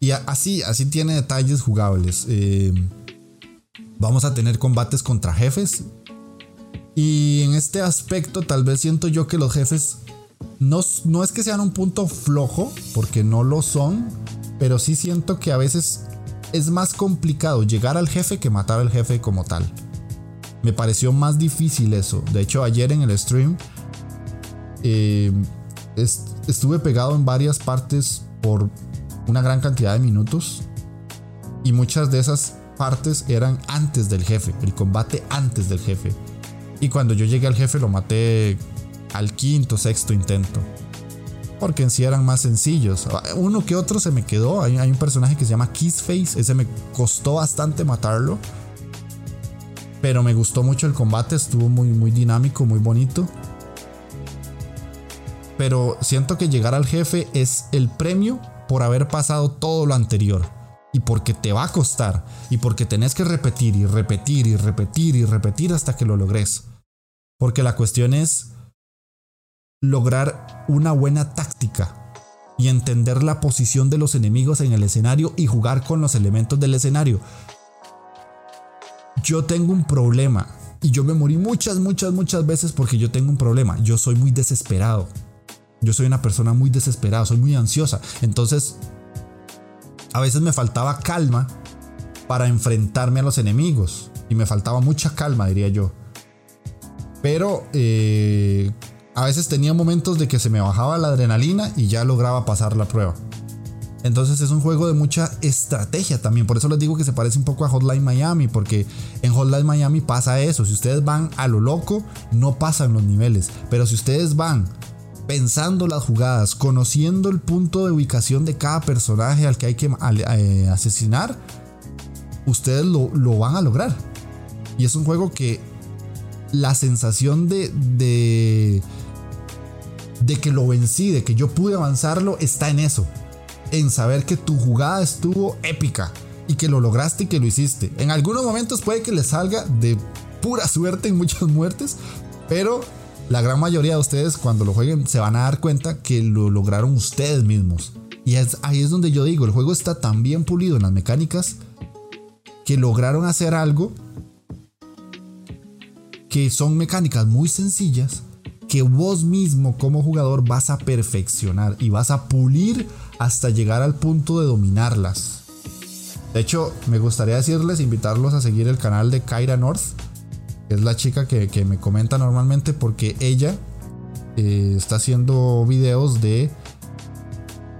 Y así, así tiene detalles jugables. Eh, vamos a tener combates contra jefes. Y en este aspecto tal vez siento yo que los jefes no, no es que sean un punto flojo, porque no lo son, pero sí siento que a veces es más complicado llegar al jefe que matar al jefe como tal. Me pareció más difícil eso. De hecho, ayer en el stream eh, estuve pegado en varias partes por una gran cantidad de minutos. Y muchas de esas partes eran antes del jefe, el combate antes del jefe. Y cuando yo llegué al jefe lo maté al quinto, sexto intento. Porque en sí eran más sencillos. Uno que otro se me quedó. Hay, un personaje que se llama Kissface. Ese me costó bastante matarlo. Pero me gustó mucho el combate. Estuvo muy, muy dinámico, muy bonito. Pero siento que llegar al jefe es el premio por haber pasado todo lo anterior y porque te va a costar y porque tenés que repetir y repetir y repetir y repetir hasta que lo logres. Porque la cuestión es lograr una buena táctica y entender la posición de los enemigos en el escenario y jugar con los elementos del escenario. Yo tengo un problema y yo me morí muchas, muchas, muchas veces porque yo tengo un problema. Yo soy muy desesperado. Yo soy una persona muy desesperada, soy muy ansiosa. Entonces a veces me faltaba calma para enfrentarme a los enemigos. Y me faltaba mucha calma, diría yo. Pero eh, a veces tenía momentos de que se me bajaba la adrenalina y ya lograba pasar la prueba. Entonces es un juego de mucha estrategia también. Por eso les digo que se parece un poco a Hotline Miami. Porque en Hotline Miami pasa eso. Si ustedes van a lo loco, no pasan los niveles. Pero si ustedes van pensando las jugadas, conociendo el punto de ubicación de cada personaje al que hay que eh, asesinar, ustedes lo, van a lograr. Y es un juego que la sensación de, de, de que lo vencí, de que yo pude avanzarlo, está en eso. En saber que tu jugada estuvo épica y que lo lograste y que lo hiciste. En algunos momentos puede que le salga de pura suerte en muchas muertes, pero la gran mayoría de ustedes cuando lo jueguen se van a dar cuenta que lo lograron ustedes mismos. Y ahí es donde yo digo, el juego está tan bien pulido en las mecánicas que lograron hacer algo que son mecánicas muy sencillas que vos mismo como jugador vas a perfeccionar y vas a pulir hasta llegar al punto de dominarlas. De hecho, me gustaría decirles, invitarlos a seguir el canal de Kyra North es la chica que, me comenta normalmente porque ella eh, está haciendo videos de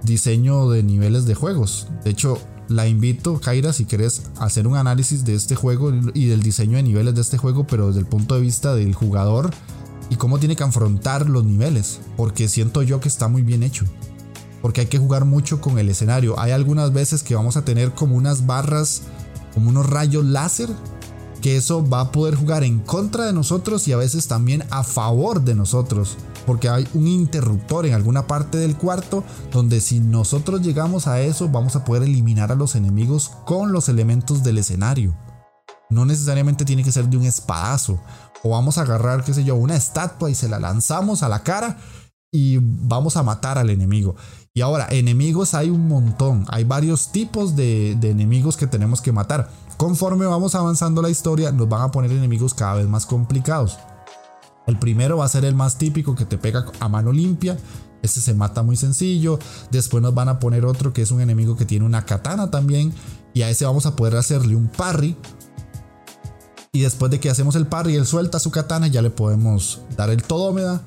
diseño de niveles de juegos. De hecho, la invito, Kaira, si querés hacer un análisis de este juego y del diseño de niveles de este juego, pero desde el punto de vista del jugador y cómo tiene que afrontar los niveles, porque siento yo que está muy bien hecho. Porque hay que jugar mucho con el escenario. Hay algunas veces que vamos a tener como unas barras, como unos rayos láser que eso va a poder jugar en contra de nosotros y a veces también a favor de nosotros. Porque hay un interruptor en alguna parte del cuarto donde si nosotros llegamos a eso vamos a poder eliminar a los enemigos con los elementos del escenario. No necesariamente tiene que ser de un espadazo. O vamos a agarrar, qué sé yo, una estatua y se la lanzamos a la cara y vamos a matar al enemigo. Y ahora, enemigos hay un montón. Hay varios tipos de, enemigos que tenemos que matar. Conforme vamos avanzando la historia, nos van a poner enemigos cada vez más complicados. El primero va a ser el más típico que te pega a mano limpia. Este se mata muy sencillo. Después nos van a poner otro que es un enemigo que tiene una katana también. Y a ese vamos a poder hacerle un parry. Y después de que hacemos el par y él suelta su katana, ya le podemos dar el todómeda.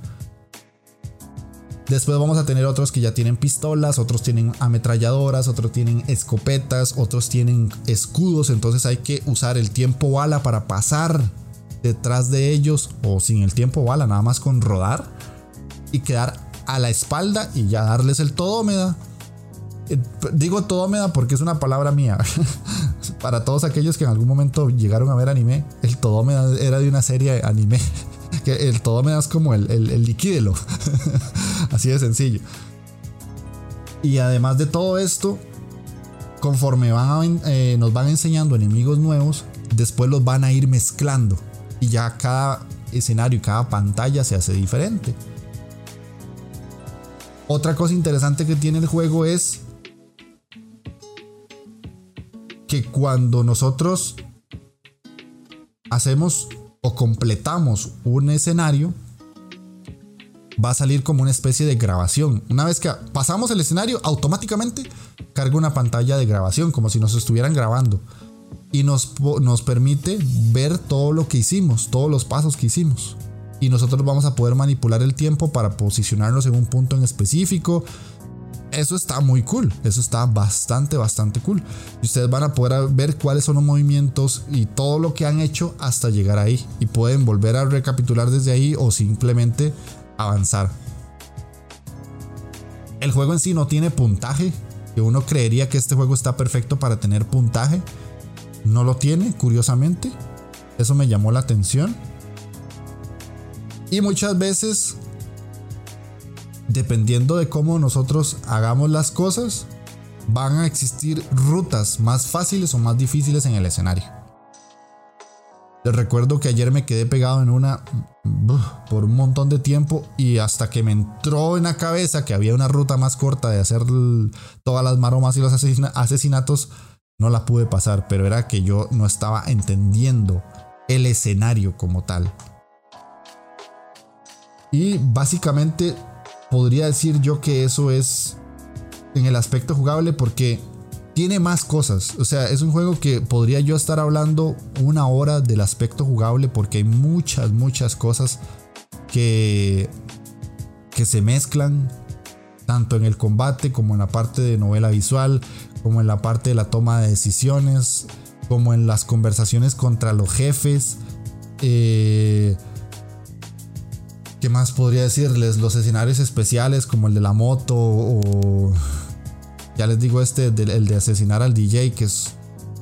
Después vamos a tener otros que ya tienen pistolas, otros tienen ametralladoras, otros tienen escopetas, otros tienen escudos. Entonces hay que usar el tiempo bala para pasar detrás de ellos o sin el tiempo bala, nada más con rodar y quedar a la espalda y ya darles el todómeda. Eh, digo todómeda porque es una palabra mía. Para todos aquellos que en algún momento llegaron a ver anime, el todómeda era de una serie anime. Que el todómeda es como el, el, liquídelo. Así de sencillo. Y además de todo esto, conforme van eh, nos van enseñando enemigos nuevos, después los van a ir mezclando. Y ya cada escenario y cada pantalla se hace diferente. Otra cosa interesante que tiene el juego es que cuando nosotros hacemos o completamos un escenario, va a salir como una especie de grabación. Una vez que pasamos el escenario, automáticamente carga una pantalla de grabación, como si nos estuvieran grabando. Y nos, nos permite ver todo lo que hicimos, todos los pasos que hicimos y nosotros vamos a poder manipular el tiempo para posicionarnos en un punto en específico. Eso está muy cool, eso está bastante, bastante cool. Y ustedes van a poder ver cuáles son los movimientos y todo lo que han hecho hasta llegar ahí. Y pueden volver a recapitular desde ahí o simplemente avanzar. El juego en sí no tiene puntaje, que uno creería que este juego está perfecto para tener puntaje. No lo tiene, curiosamente. Eso me llamó la atención. Y muchas veces, dependiendo de cómo nosotros hagamos las cosas, van a existir rutas más fáciles o más difíciles en el escenario. Les recuerdo que ayer me quedé pegado en una por un montón de tiempo y hasta que me entró en la cabeza que había una ruta más corta de hacer todas las maromas y los asesinatos, no la pude pasar, pero era que yo no estaba entendiendo el escenario como tal. Y básicamente podría decir yo que eso es en el aspecto jugable porque tiene más cosas. O sea, es un juego que podría yo estar hablando una hora del aspecto jugable porque hay muchas, muchas cosas que, que se mezclan tanto en el combate como en la parte de novela visual, como en la parte de la toma de decisiones, como en las conversaciones contra los jefes. Eh, ¿Qué más podría decirles? Los escenarios especiales como el de la moto o... Ya les digo este, el de asesinar al DJ, que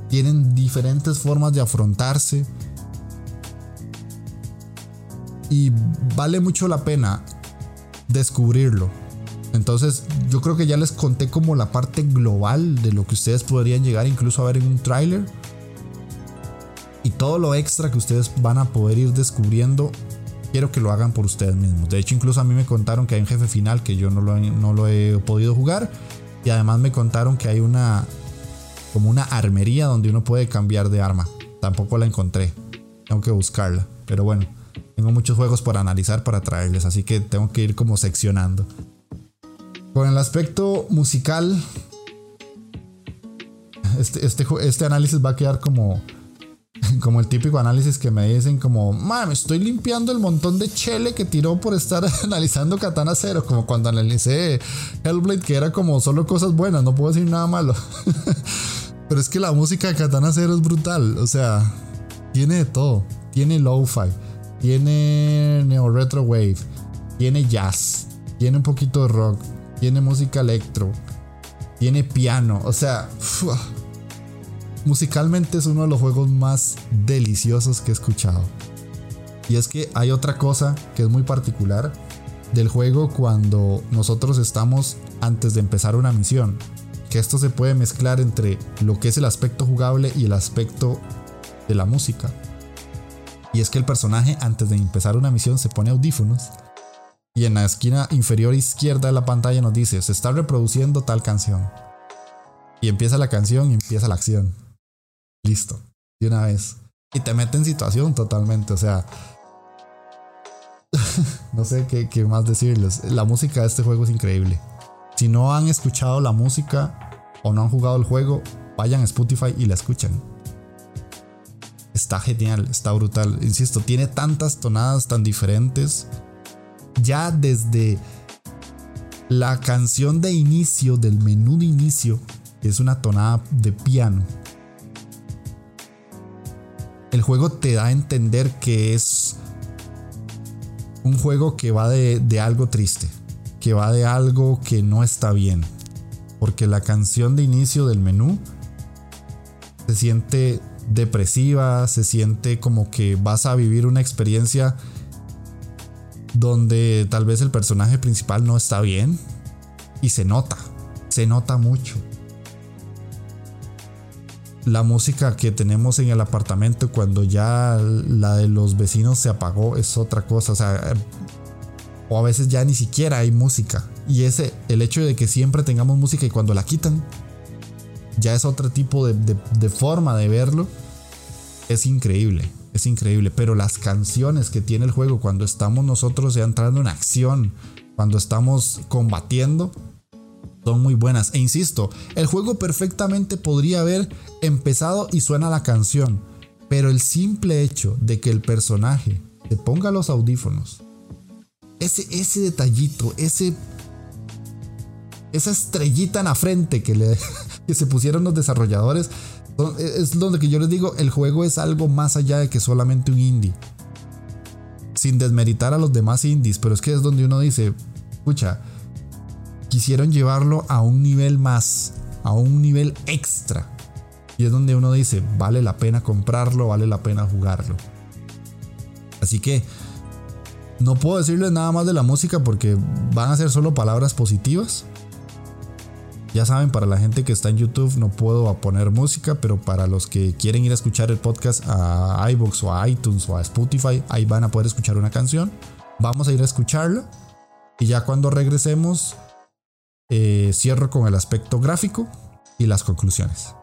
tienen diferentes formas de afrontarse. Y vale mucho la pena descubrirlo. Entonces yo creo que ya les conté como la parte global de lo que ustedes podrían llegar incluso a ver en un tráiler. Y todo lo extra que ustedes van a poder ir descubriendo quiero que lo hagan por ustedes mismos. De hecho, incluso a mí me contaron que hay un jefe final que yo no lo, no lo he podido jugar. Y además me contaron que hay una como una armería donde uno puede cambiar de arma. Tampoco la encontré. Tengo que buscarla. Pero bueno, tengo muchos juegos por analizar para traerles. Así que tengo que ir como seccionando. Con el aspecto musical. Este, este, este análisis va a quedar como como el típico análisis que me dicen como, me estoy limpiando el montón de chele que tiró por estar analizando Katana Zero, como cuando analicé Hellblade, que era como solo cosas buenas, no puedo decir nada malo. Pero es que la música de Katana Zero es brutal, o sea, tiene de todo. Tiene lo-fi, tiene neo retro wave, tiene jazz, tiene un poquito de rock, tiene música electro, tiene piano, o sea, musicalmente es uno de los juegos más deliciosos que he escuchado. Y es que hay otra cosa que es muy particular del juego cuando nosotros estamos antes de empezar una misión. Que esto se puede mezclar entre lo que es el aspecto jugable y el aspecto de la música. Y es que el personaje antes de empezar una misión se pone audífonos y en la esquina inferior izquierda de la pantalla nos dice se está reproduciendo tal canción. Y empieza la canción y empieza la acción. Listo. De una vez. Y te mete en situación totalmente. O sea. no sé qué, más decirles. La música de este juego es increíble. Si no han escuchado la música o no han jugado el juego, vayan a Spotify y la escuchan. está genial, está brutal. Insisto, tiene tantas tonadas tan diferentes. Ya desde la canción de inicio, del menú de inicio, que es una tonada de piano. El juego te da a entender que es un juego que va de, algo triste, que va de algo que no está bien. Porque la canción de inicio del menú se siente depresiva, se siente como que vas a vivir una experiencia donde tal vez el personaje principal no está bien y se nota, se nota mucho. La música que tenemos en el apartamento cuando ya la de los vecinos se apagó es otra cosa, o sea, o a veces ya ni siquiera hay música. Y ese, el hecho de que siempre tengamos música y cuando la quitan, ya es otro tipo de, forma de verlo. Es increíble, es increíble. Pero las canciones que tiene el juego cuando estamos nosotros ya entrando en acción, cuando estamos combatiendo, son muy buenas. E insisto, el juego perfectamente podría haber empezado y suena la canción. Pero el simple hecho de que el personaje se ponga los audífonos, ese, ese detallito, ese, esa estrellita en la frente que le, que se pusieron los desarrolladores, es donde que yo les digo, el juego es algo más allá de que solamente un indie. Sin desmeritar a los demás indies, pero es que es donde uno dice, escucha, quisieron llevarlo a un nivel más, a un nivel extra. Y es donde uno dice, vale la pena comprarlo, vale la pena jugarlo. Así que no puedo decirles nada más de la música porque van a ser solo palabras positivas. Ya saben, para la gente que está en YouTube no puedo poner música, pero para los que quieren ir a escuchar el podcast a iBox o a iTunes o a Spotify, ahí van a poder escuchar una canción. Vamos a ir a escucharla y ya cuando regresemos eh, cierro con el aspecto gráfico y las conclusiones.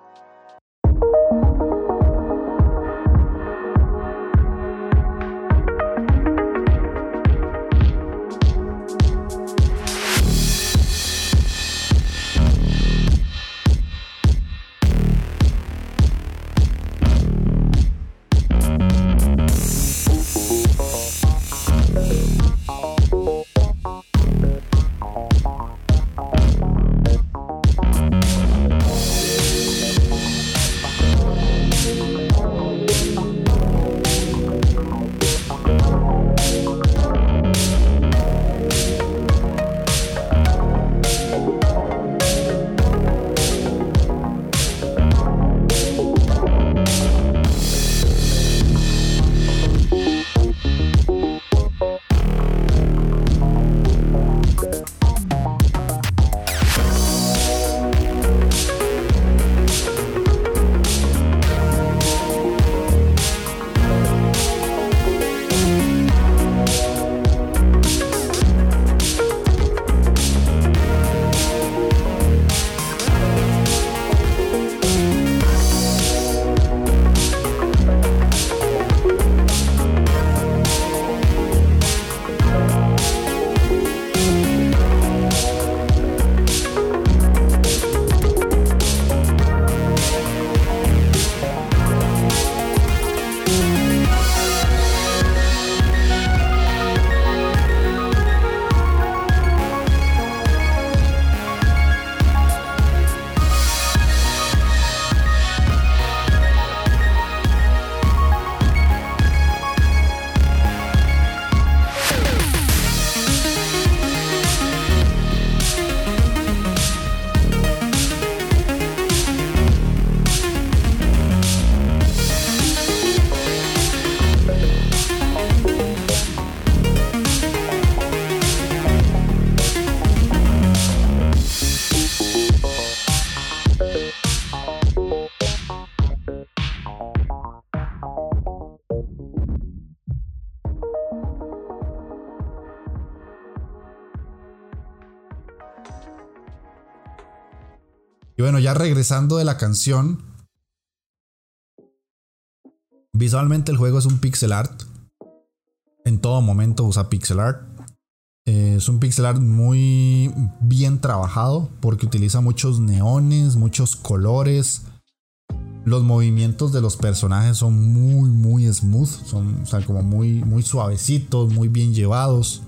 Y bueno, ya regresando de la canción. Visualmente el juego es un pixel art. En todo momento usa pixel art. Eh, es un pixel art muy bien trabajado porque utiliza muchos neones, muchos colores. Los movimientos de los personajes son muy, muy smooth. Son, o sea, como muy, muy suavecitos, muy bien llevados.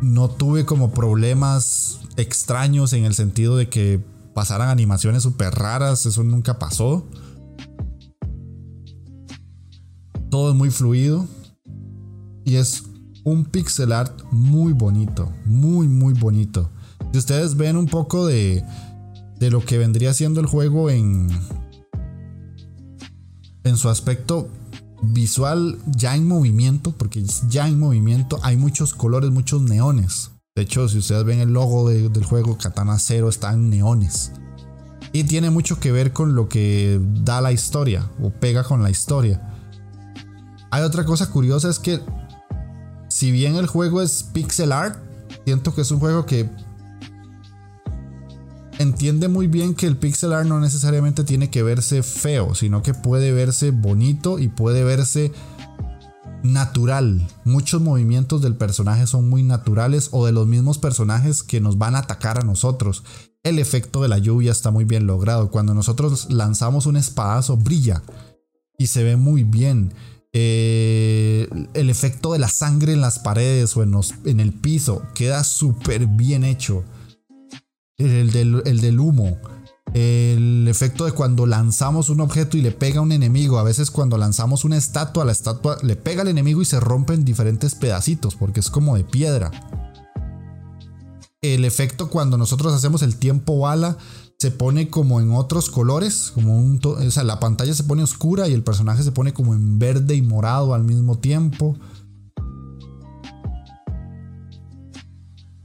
No tuve como problemas extraños en el sentido de que pasaran animaciones súper raras. Eso nunca pasó. Todo es muy fluido. Y es un pixel art muy bonito. Muy, muy bonito. Si ustedes ven un poco de de lo que vendría siendo el juego en, en su aspecto visual ya en movimiento, porque ya en movimiento hay muchos colores, muchos neones. De hecho, si ustedes ven el logo del juego Katana Zero, están neones. Y tiene mucho que ver con lo que da la historia o pega con la historia. Hay otra cosa curiosa es que si bien el juego es pixel art, siento que es un juego que entiende muy bien que el pixel art no necesariamente tiene que verse feo, sino que puede verse bonito y puede verse natural. Muchos movimientos del personaje son muy naturales o de los mismos personajes que nos van a atacar a nosotros. El efecto de la lluvia está muy bien logrado. Cuando nosotros lanzamos un espadazo brilla y se ve muy bien. Eh, el efecto de la sangre en las paredes o en el piso queda súper bien hecho el del, humo, el efecto de cuando lanzamos un objeto y le pega a un enemigo. A veces cuando lanzamos una estatua, la estatua le pega al enemigo y se rompe en diferentes pedacitos porque es como de piedra. El efecto cuando nosotros hacemos el tiempo bala se pone como en otros colores, como un, o sea, la pantalla se pone oscura y el personaje se pone como en verde y morado al mismo tiempo.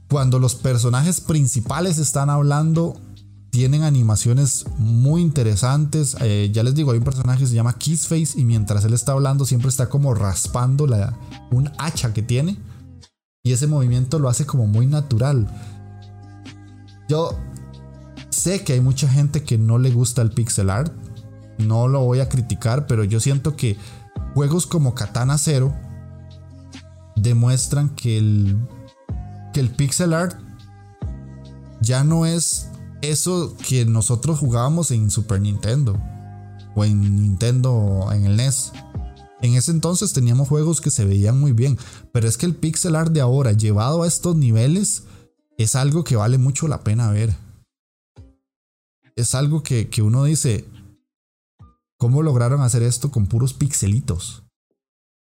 cuando los personajes principales están hablando, tienen animaciones muy interesantes. Eh, ya les digo, hay un personaje que se llama Kissface y mientras él está hablando siempre está como raspando la, un hacha que tiene. Y ese movimiento lo hace como muy natural. Yo sé que hay mucha gente que no le gusta el pixel art. No lo voy a criticar, pero yo siento que juegos como Katana Zero demuestran que el que el pixel art ya no es eso que nosotros jugábamos en Super Nintendo o en Nintendo en el NES. En ese entonces teníamos juegos que se veían muy bien, pero es que el pixel art de ahora llevado a estos niveles es algo que vale mucho la pena ver. Es algo que, que uno dice, ¿cómo lograron hacer esto con puros pixelitos?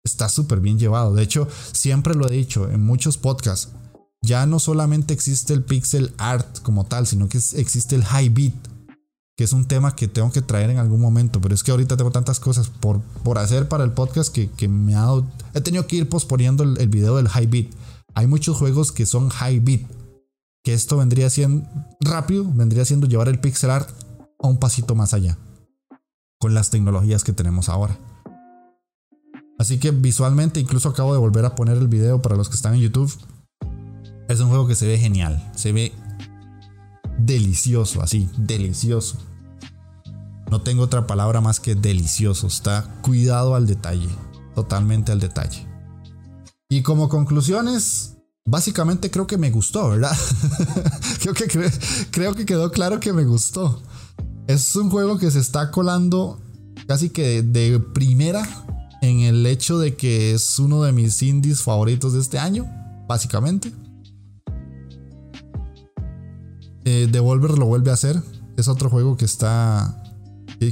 Está súper bien llevado. De hecho, siempre lo he dicho en muchos podcasts ya no solamente existe el pixel art como tal, sino que existe el high beat, que es un tema que tengo que traer en algún momento, pero es que ahorita tengo tantas cosas por, por hacer para el podcast que, me ha dado, he tenido que ir posponiendo el, el video del high beat. Hay muchos juegos que son high beat, que esto vendría siendo rápido, vendría siendo llevar el pixel art a un pasito más allá, con las tecnologías que tenemos ahora. Así que visualmente, incluso acabo de volver a poner el video para los que están en YouTube. Es un juego que se ve genial, se ve delicioso, así, delicioso. No tengo otra palabra más que delicioso, está cuidado al detalle, totalmente al detalle. Y como conclusiones, básicamente creo que me gustó, ¿verdad? creo, que quedó claro que me gustó. Es un juego que se está colando casi que de primera en el hecho de que es uno de mis indies favoritos de este año, básicamente. Eh, Devolver lo vuelve a hacer. Es otro juego que está.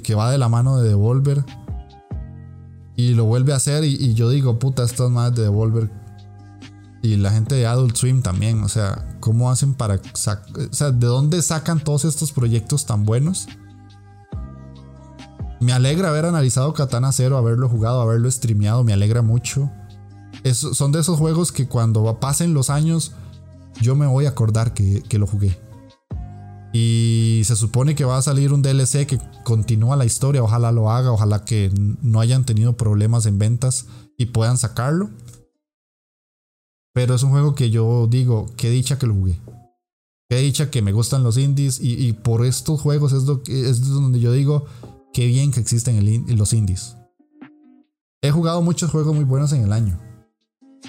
que va de la mano de Devolver. Y lo vuelve a hacer. Y, yo digo, puta, estas más de Devolver. Y la gente de Adult Swim también. O sea, ¿cómo hacen para. O sea, ¿de dónde sacan todos estos proyectos tan buenos? Me alegra haber analizado Katana Zero, haberlo jugado, haberlo streameado. Me alegra mucho. son de esos juegos que cuando pasen los años, yo me voy a acordar que lo jugué. Y se supone que va a salir un DLC que continúa la historia. Ojalá lo haga. Ojalá que no hayan tenido problemas en ventas y puedan sacarlo. Pero es un juego que yo digo, qué dicha que lo jugué. Qué dicha que me gustan los indies. Y, por estos juegos es, donde yo digo, qué bien que existen los indies. He jugado muchos juegos muy buenos en el año.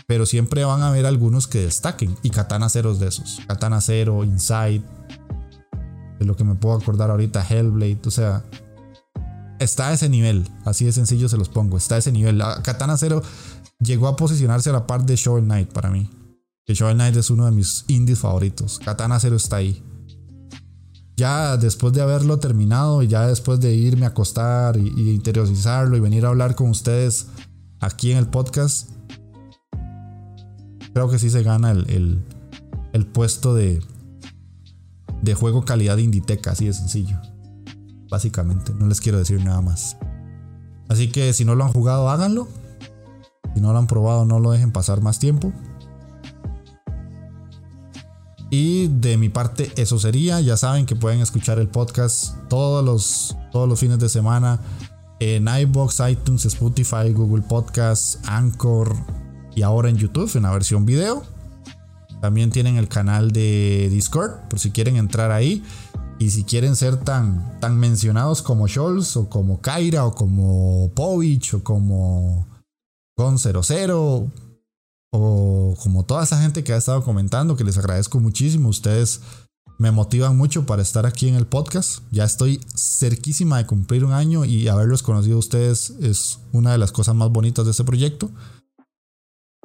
Pero siempre van a haber algunos que destaquen. Y Katana Zero es de esos. Katana Zero, Inside, de lo que me puedo acordar ahorita, Hellblade, o sea, está a ese nivel, así de sencillo se los pongo, está a ese nivel. Katana Zero llegó a posicionarse a la par de Shovel Knight para mí. Que Shovel Knight es uno de mis indies favoritos. Katana Zero está ahí. Ya después de haberlo terminado y ya después de irme a acostar y, interiorizarlo y venir a hablar con ustedes aquí en el podcast, creo que sí se gana el, el puesto de, de juego calidad Inditeca, así de sencillo. Básicamente, no les quiero decir nada más. Así que si no lo han jugado, háganlo. Si no lo han probado, no lo dejen pasar más tiempo. Y de mi parte, eso sería. Ya saben que pueden escuchar el podcast todos los, todos los fines de semana en iBox, iTunes, Spotify, Google Podcasts, Anchor y ahora en YouTube en la versión video. También tienen el canal de Discord por si quieren entrar ahí. Y si quieren ser tan, tan mencionados como Scholz o como Kaira o como Povich o como Gon00 o como toda esa gente que ha estado comentando, que les agradezco muchísimo. Ustedes me motivan mucho para estar aquí en el podcast. Ya estoy cerquísima de cumplir un año y haberlos conocido ustedes es una de las cosas más bonitas de este proyecto.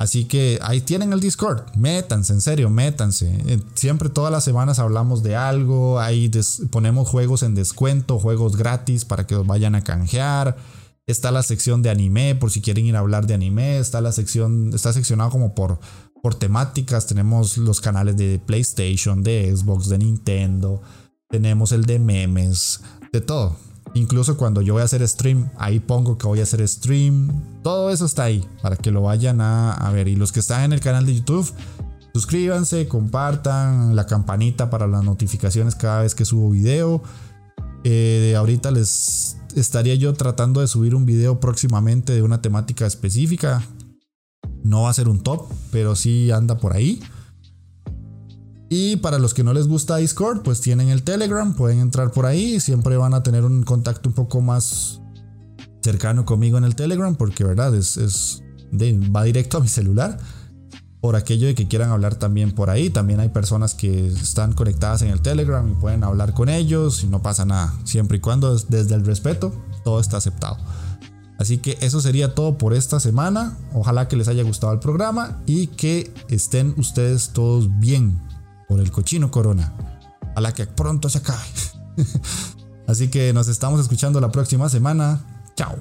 Así que ahí tienen el Discord. Métanse, en serio, métanse. Eh, siempre todas las semanas hablamos de algo. Ahí ponemos juegos en descuento, juegos gratis para que los vayan a canjear. Está la sección de anime, por si quieren ir a hablar de anime. Está la sección, está seccionado como por, por temáticas. Tenemos los canales de PlayStation, de Xbox, de Nintendo. Tenemos el de memes, de todo. Incluso cuando yo voy a hacer stream, ahí pongo que voy a hacer stream. Todo eso está ahí para que lo vayan a, ver. Y los que están en el canal de YouTube, suscríbanse, compartan la campanita para las notificaciones cada vez que subo video. Eh, ahorita les estaría yo tratando de subir un video próximamente de una temática específica. No va a ser un top, pero sí anda por ahí. Y para los que no les gusta Discord, pues tienen el Telegram, pueden entrar por ahí, siempre van a tener un contacto un poco más cercano conmigo en el Telegram, porque verdad es, es va directo a mi celular. Por aquello de que quieran hablar también por ahí, también hay personas que están conectadas en el Telegram y pueden hablar con ellos y no pasa nada, siempre y cuando desde el respeto todo está aceptado. Así que eso sería todo por esta semana. Ojalá que les haya gustado el programa y que estén ustedes todos bien por el cochino corona. A la que pronto se acabe. Así que nos estamos escuchando la próxima semana. Chao.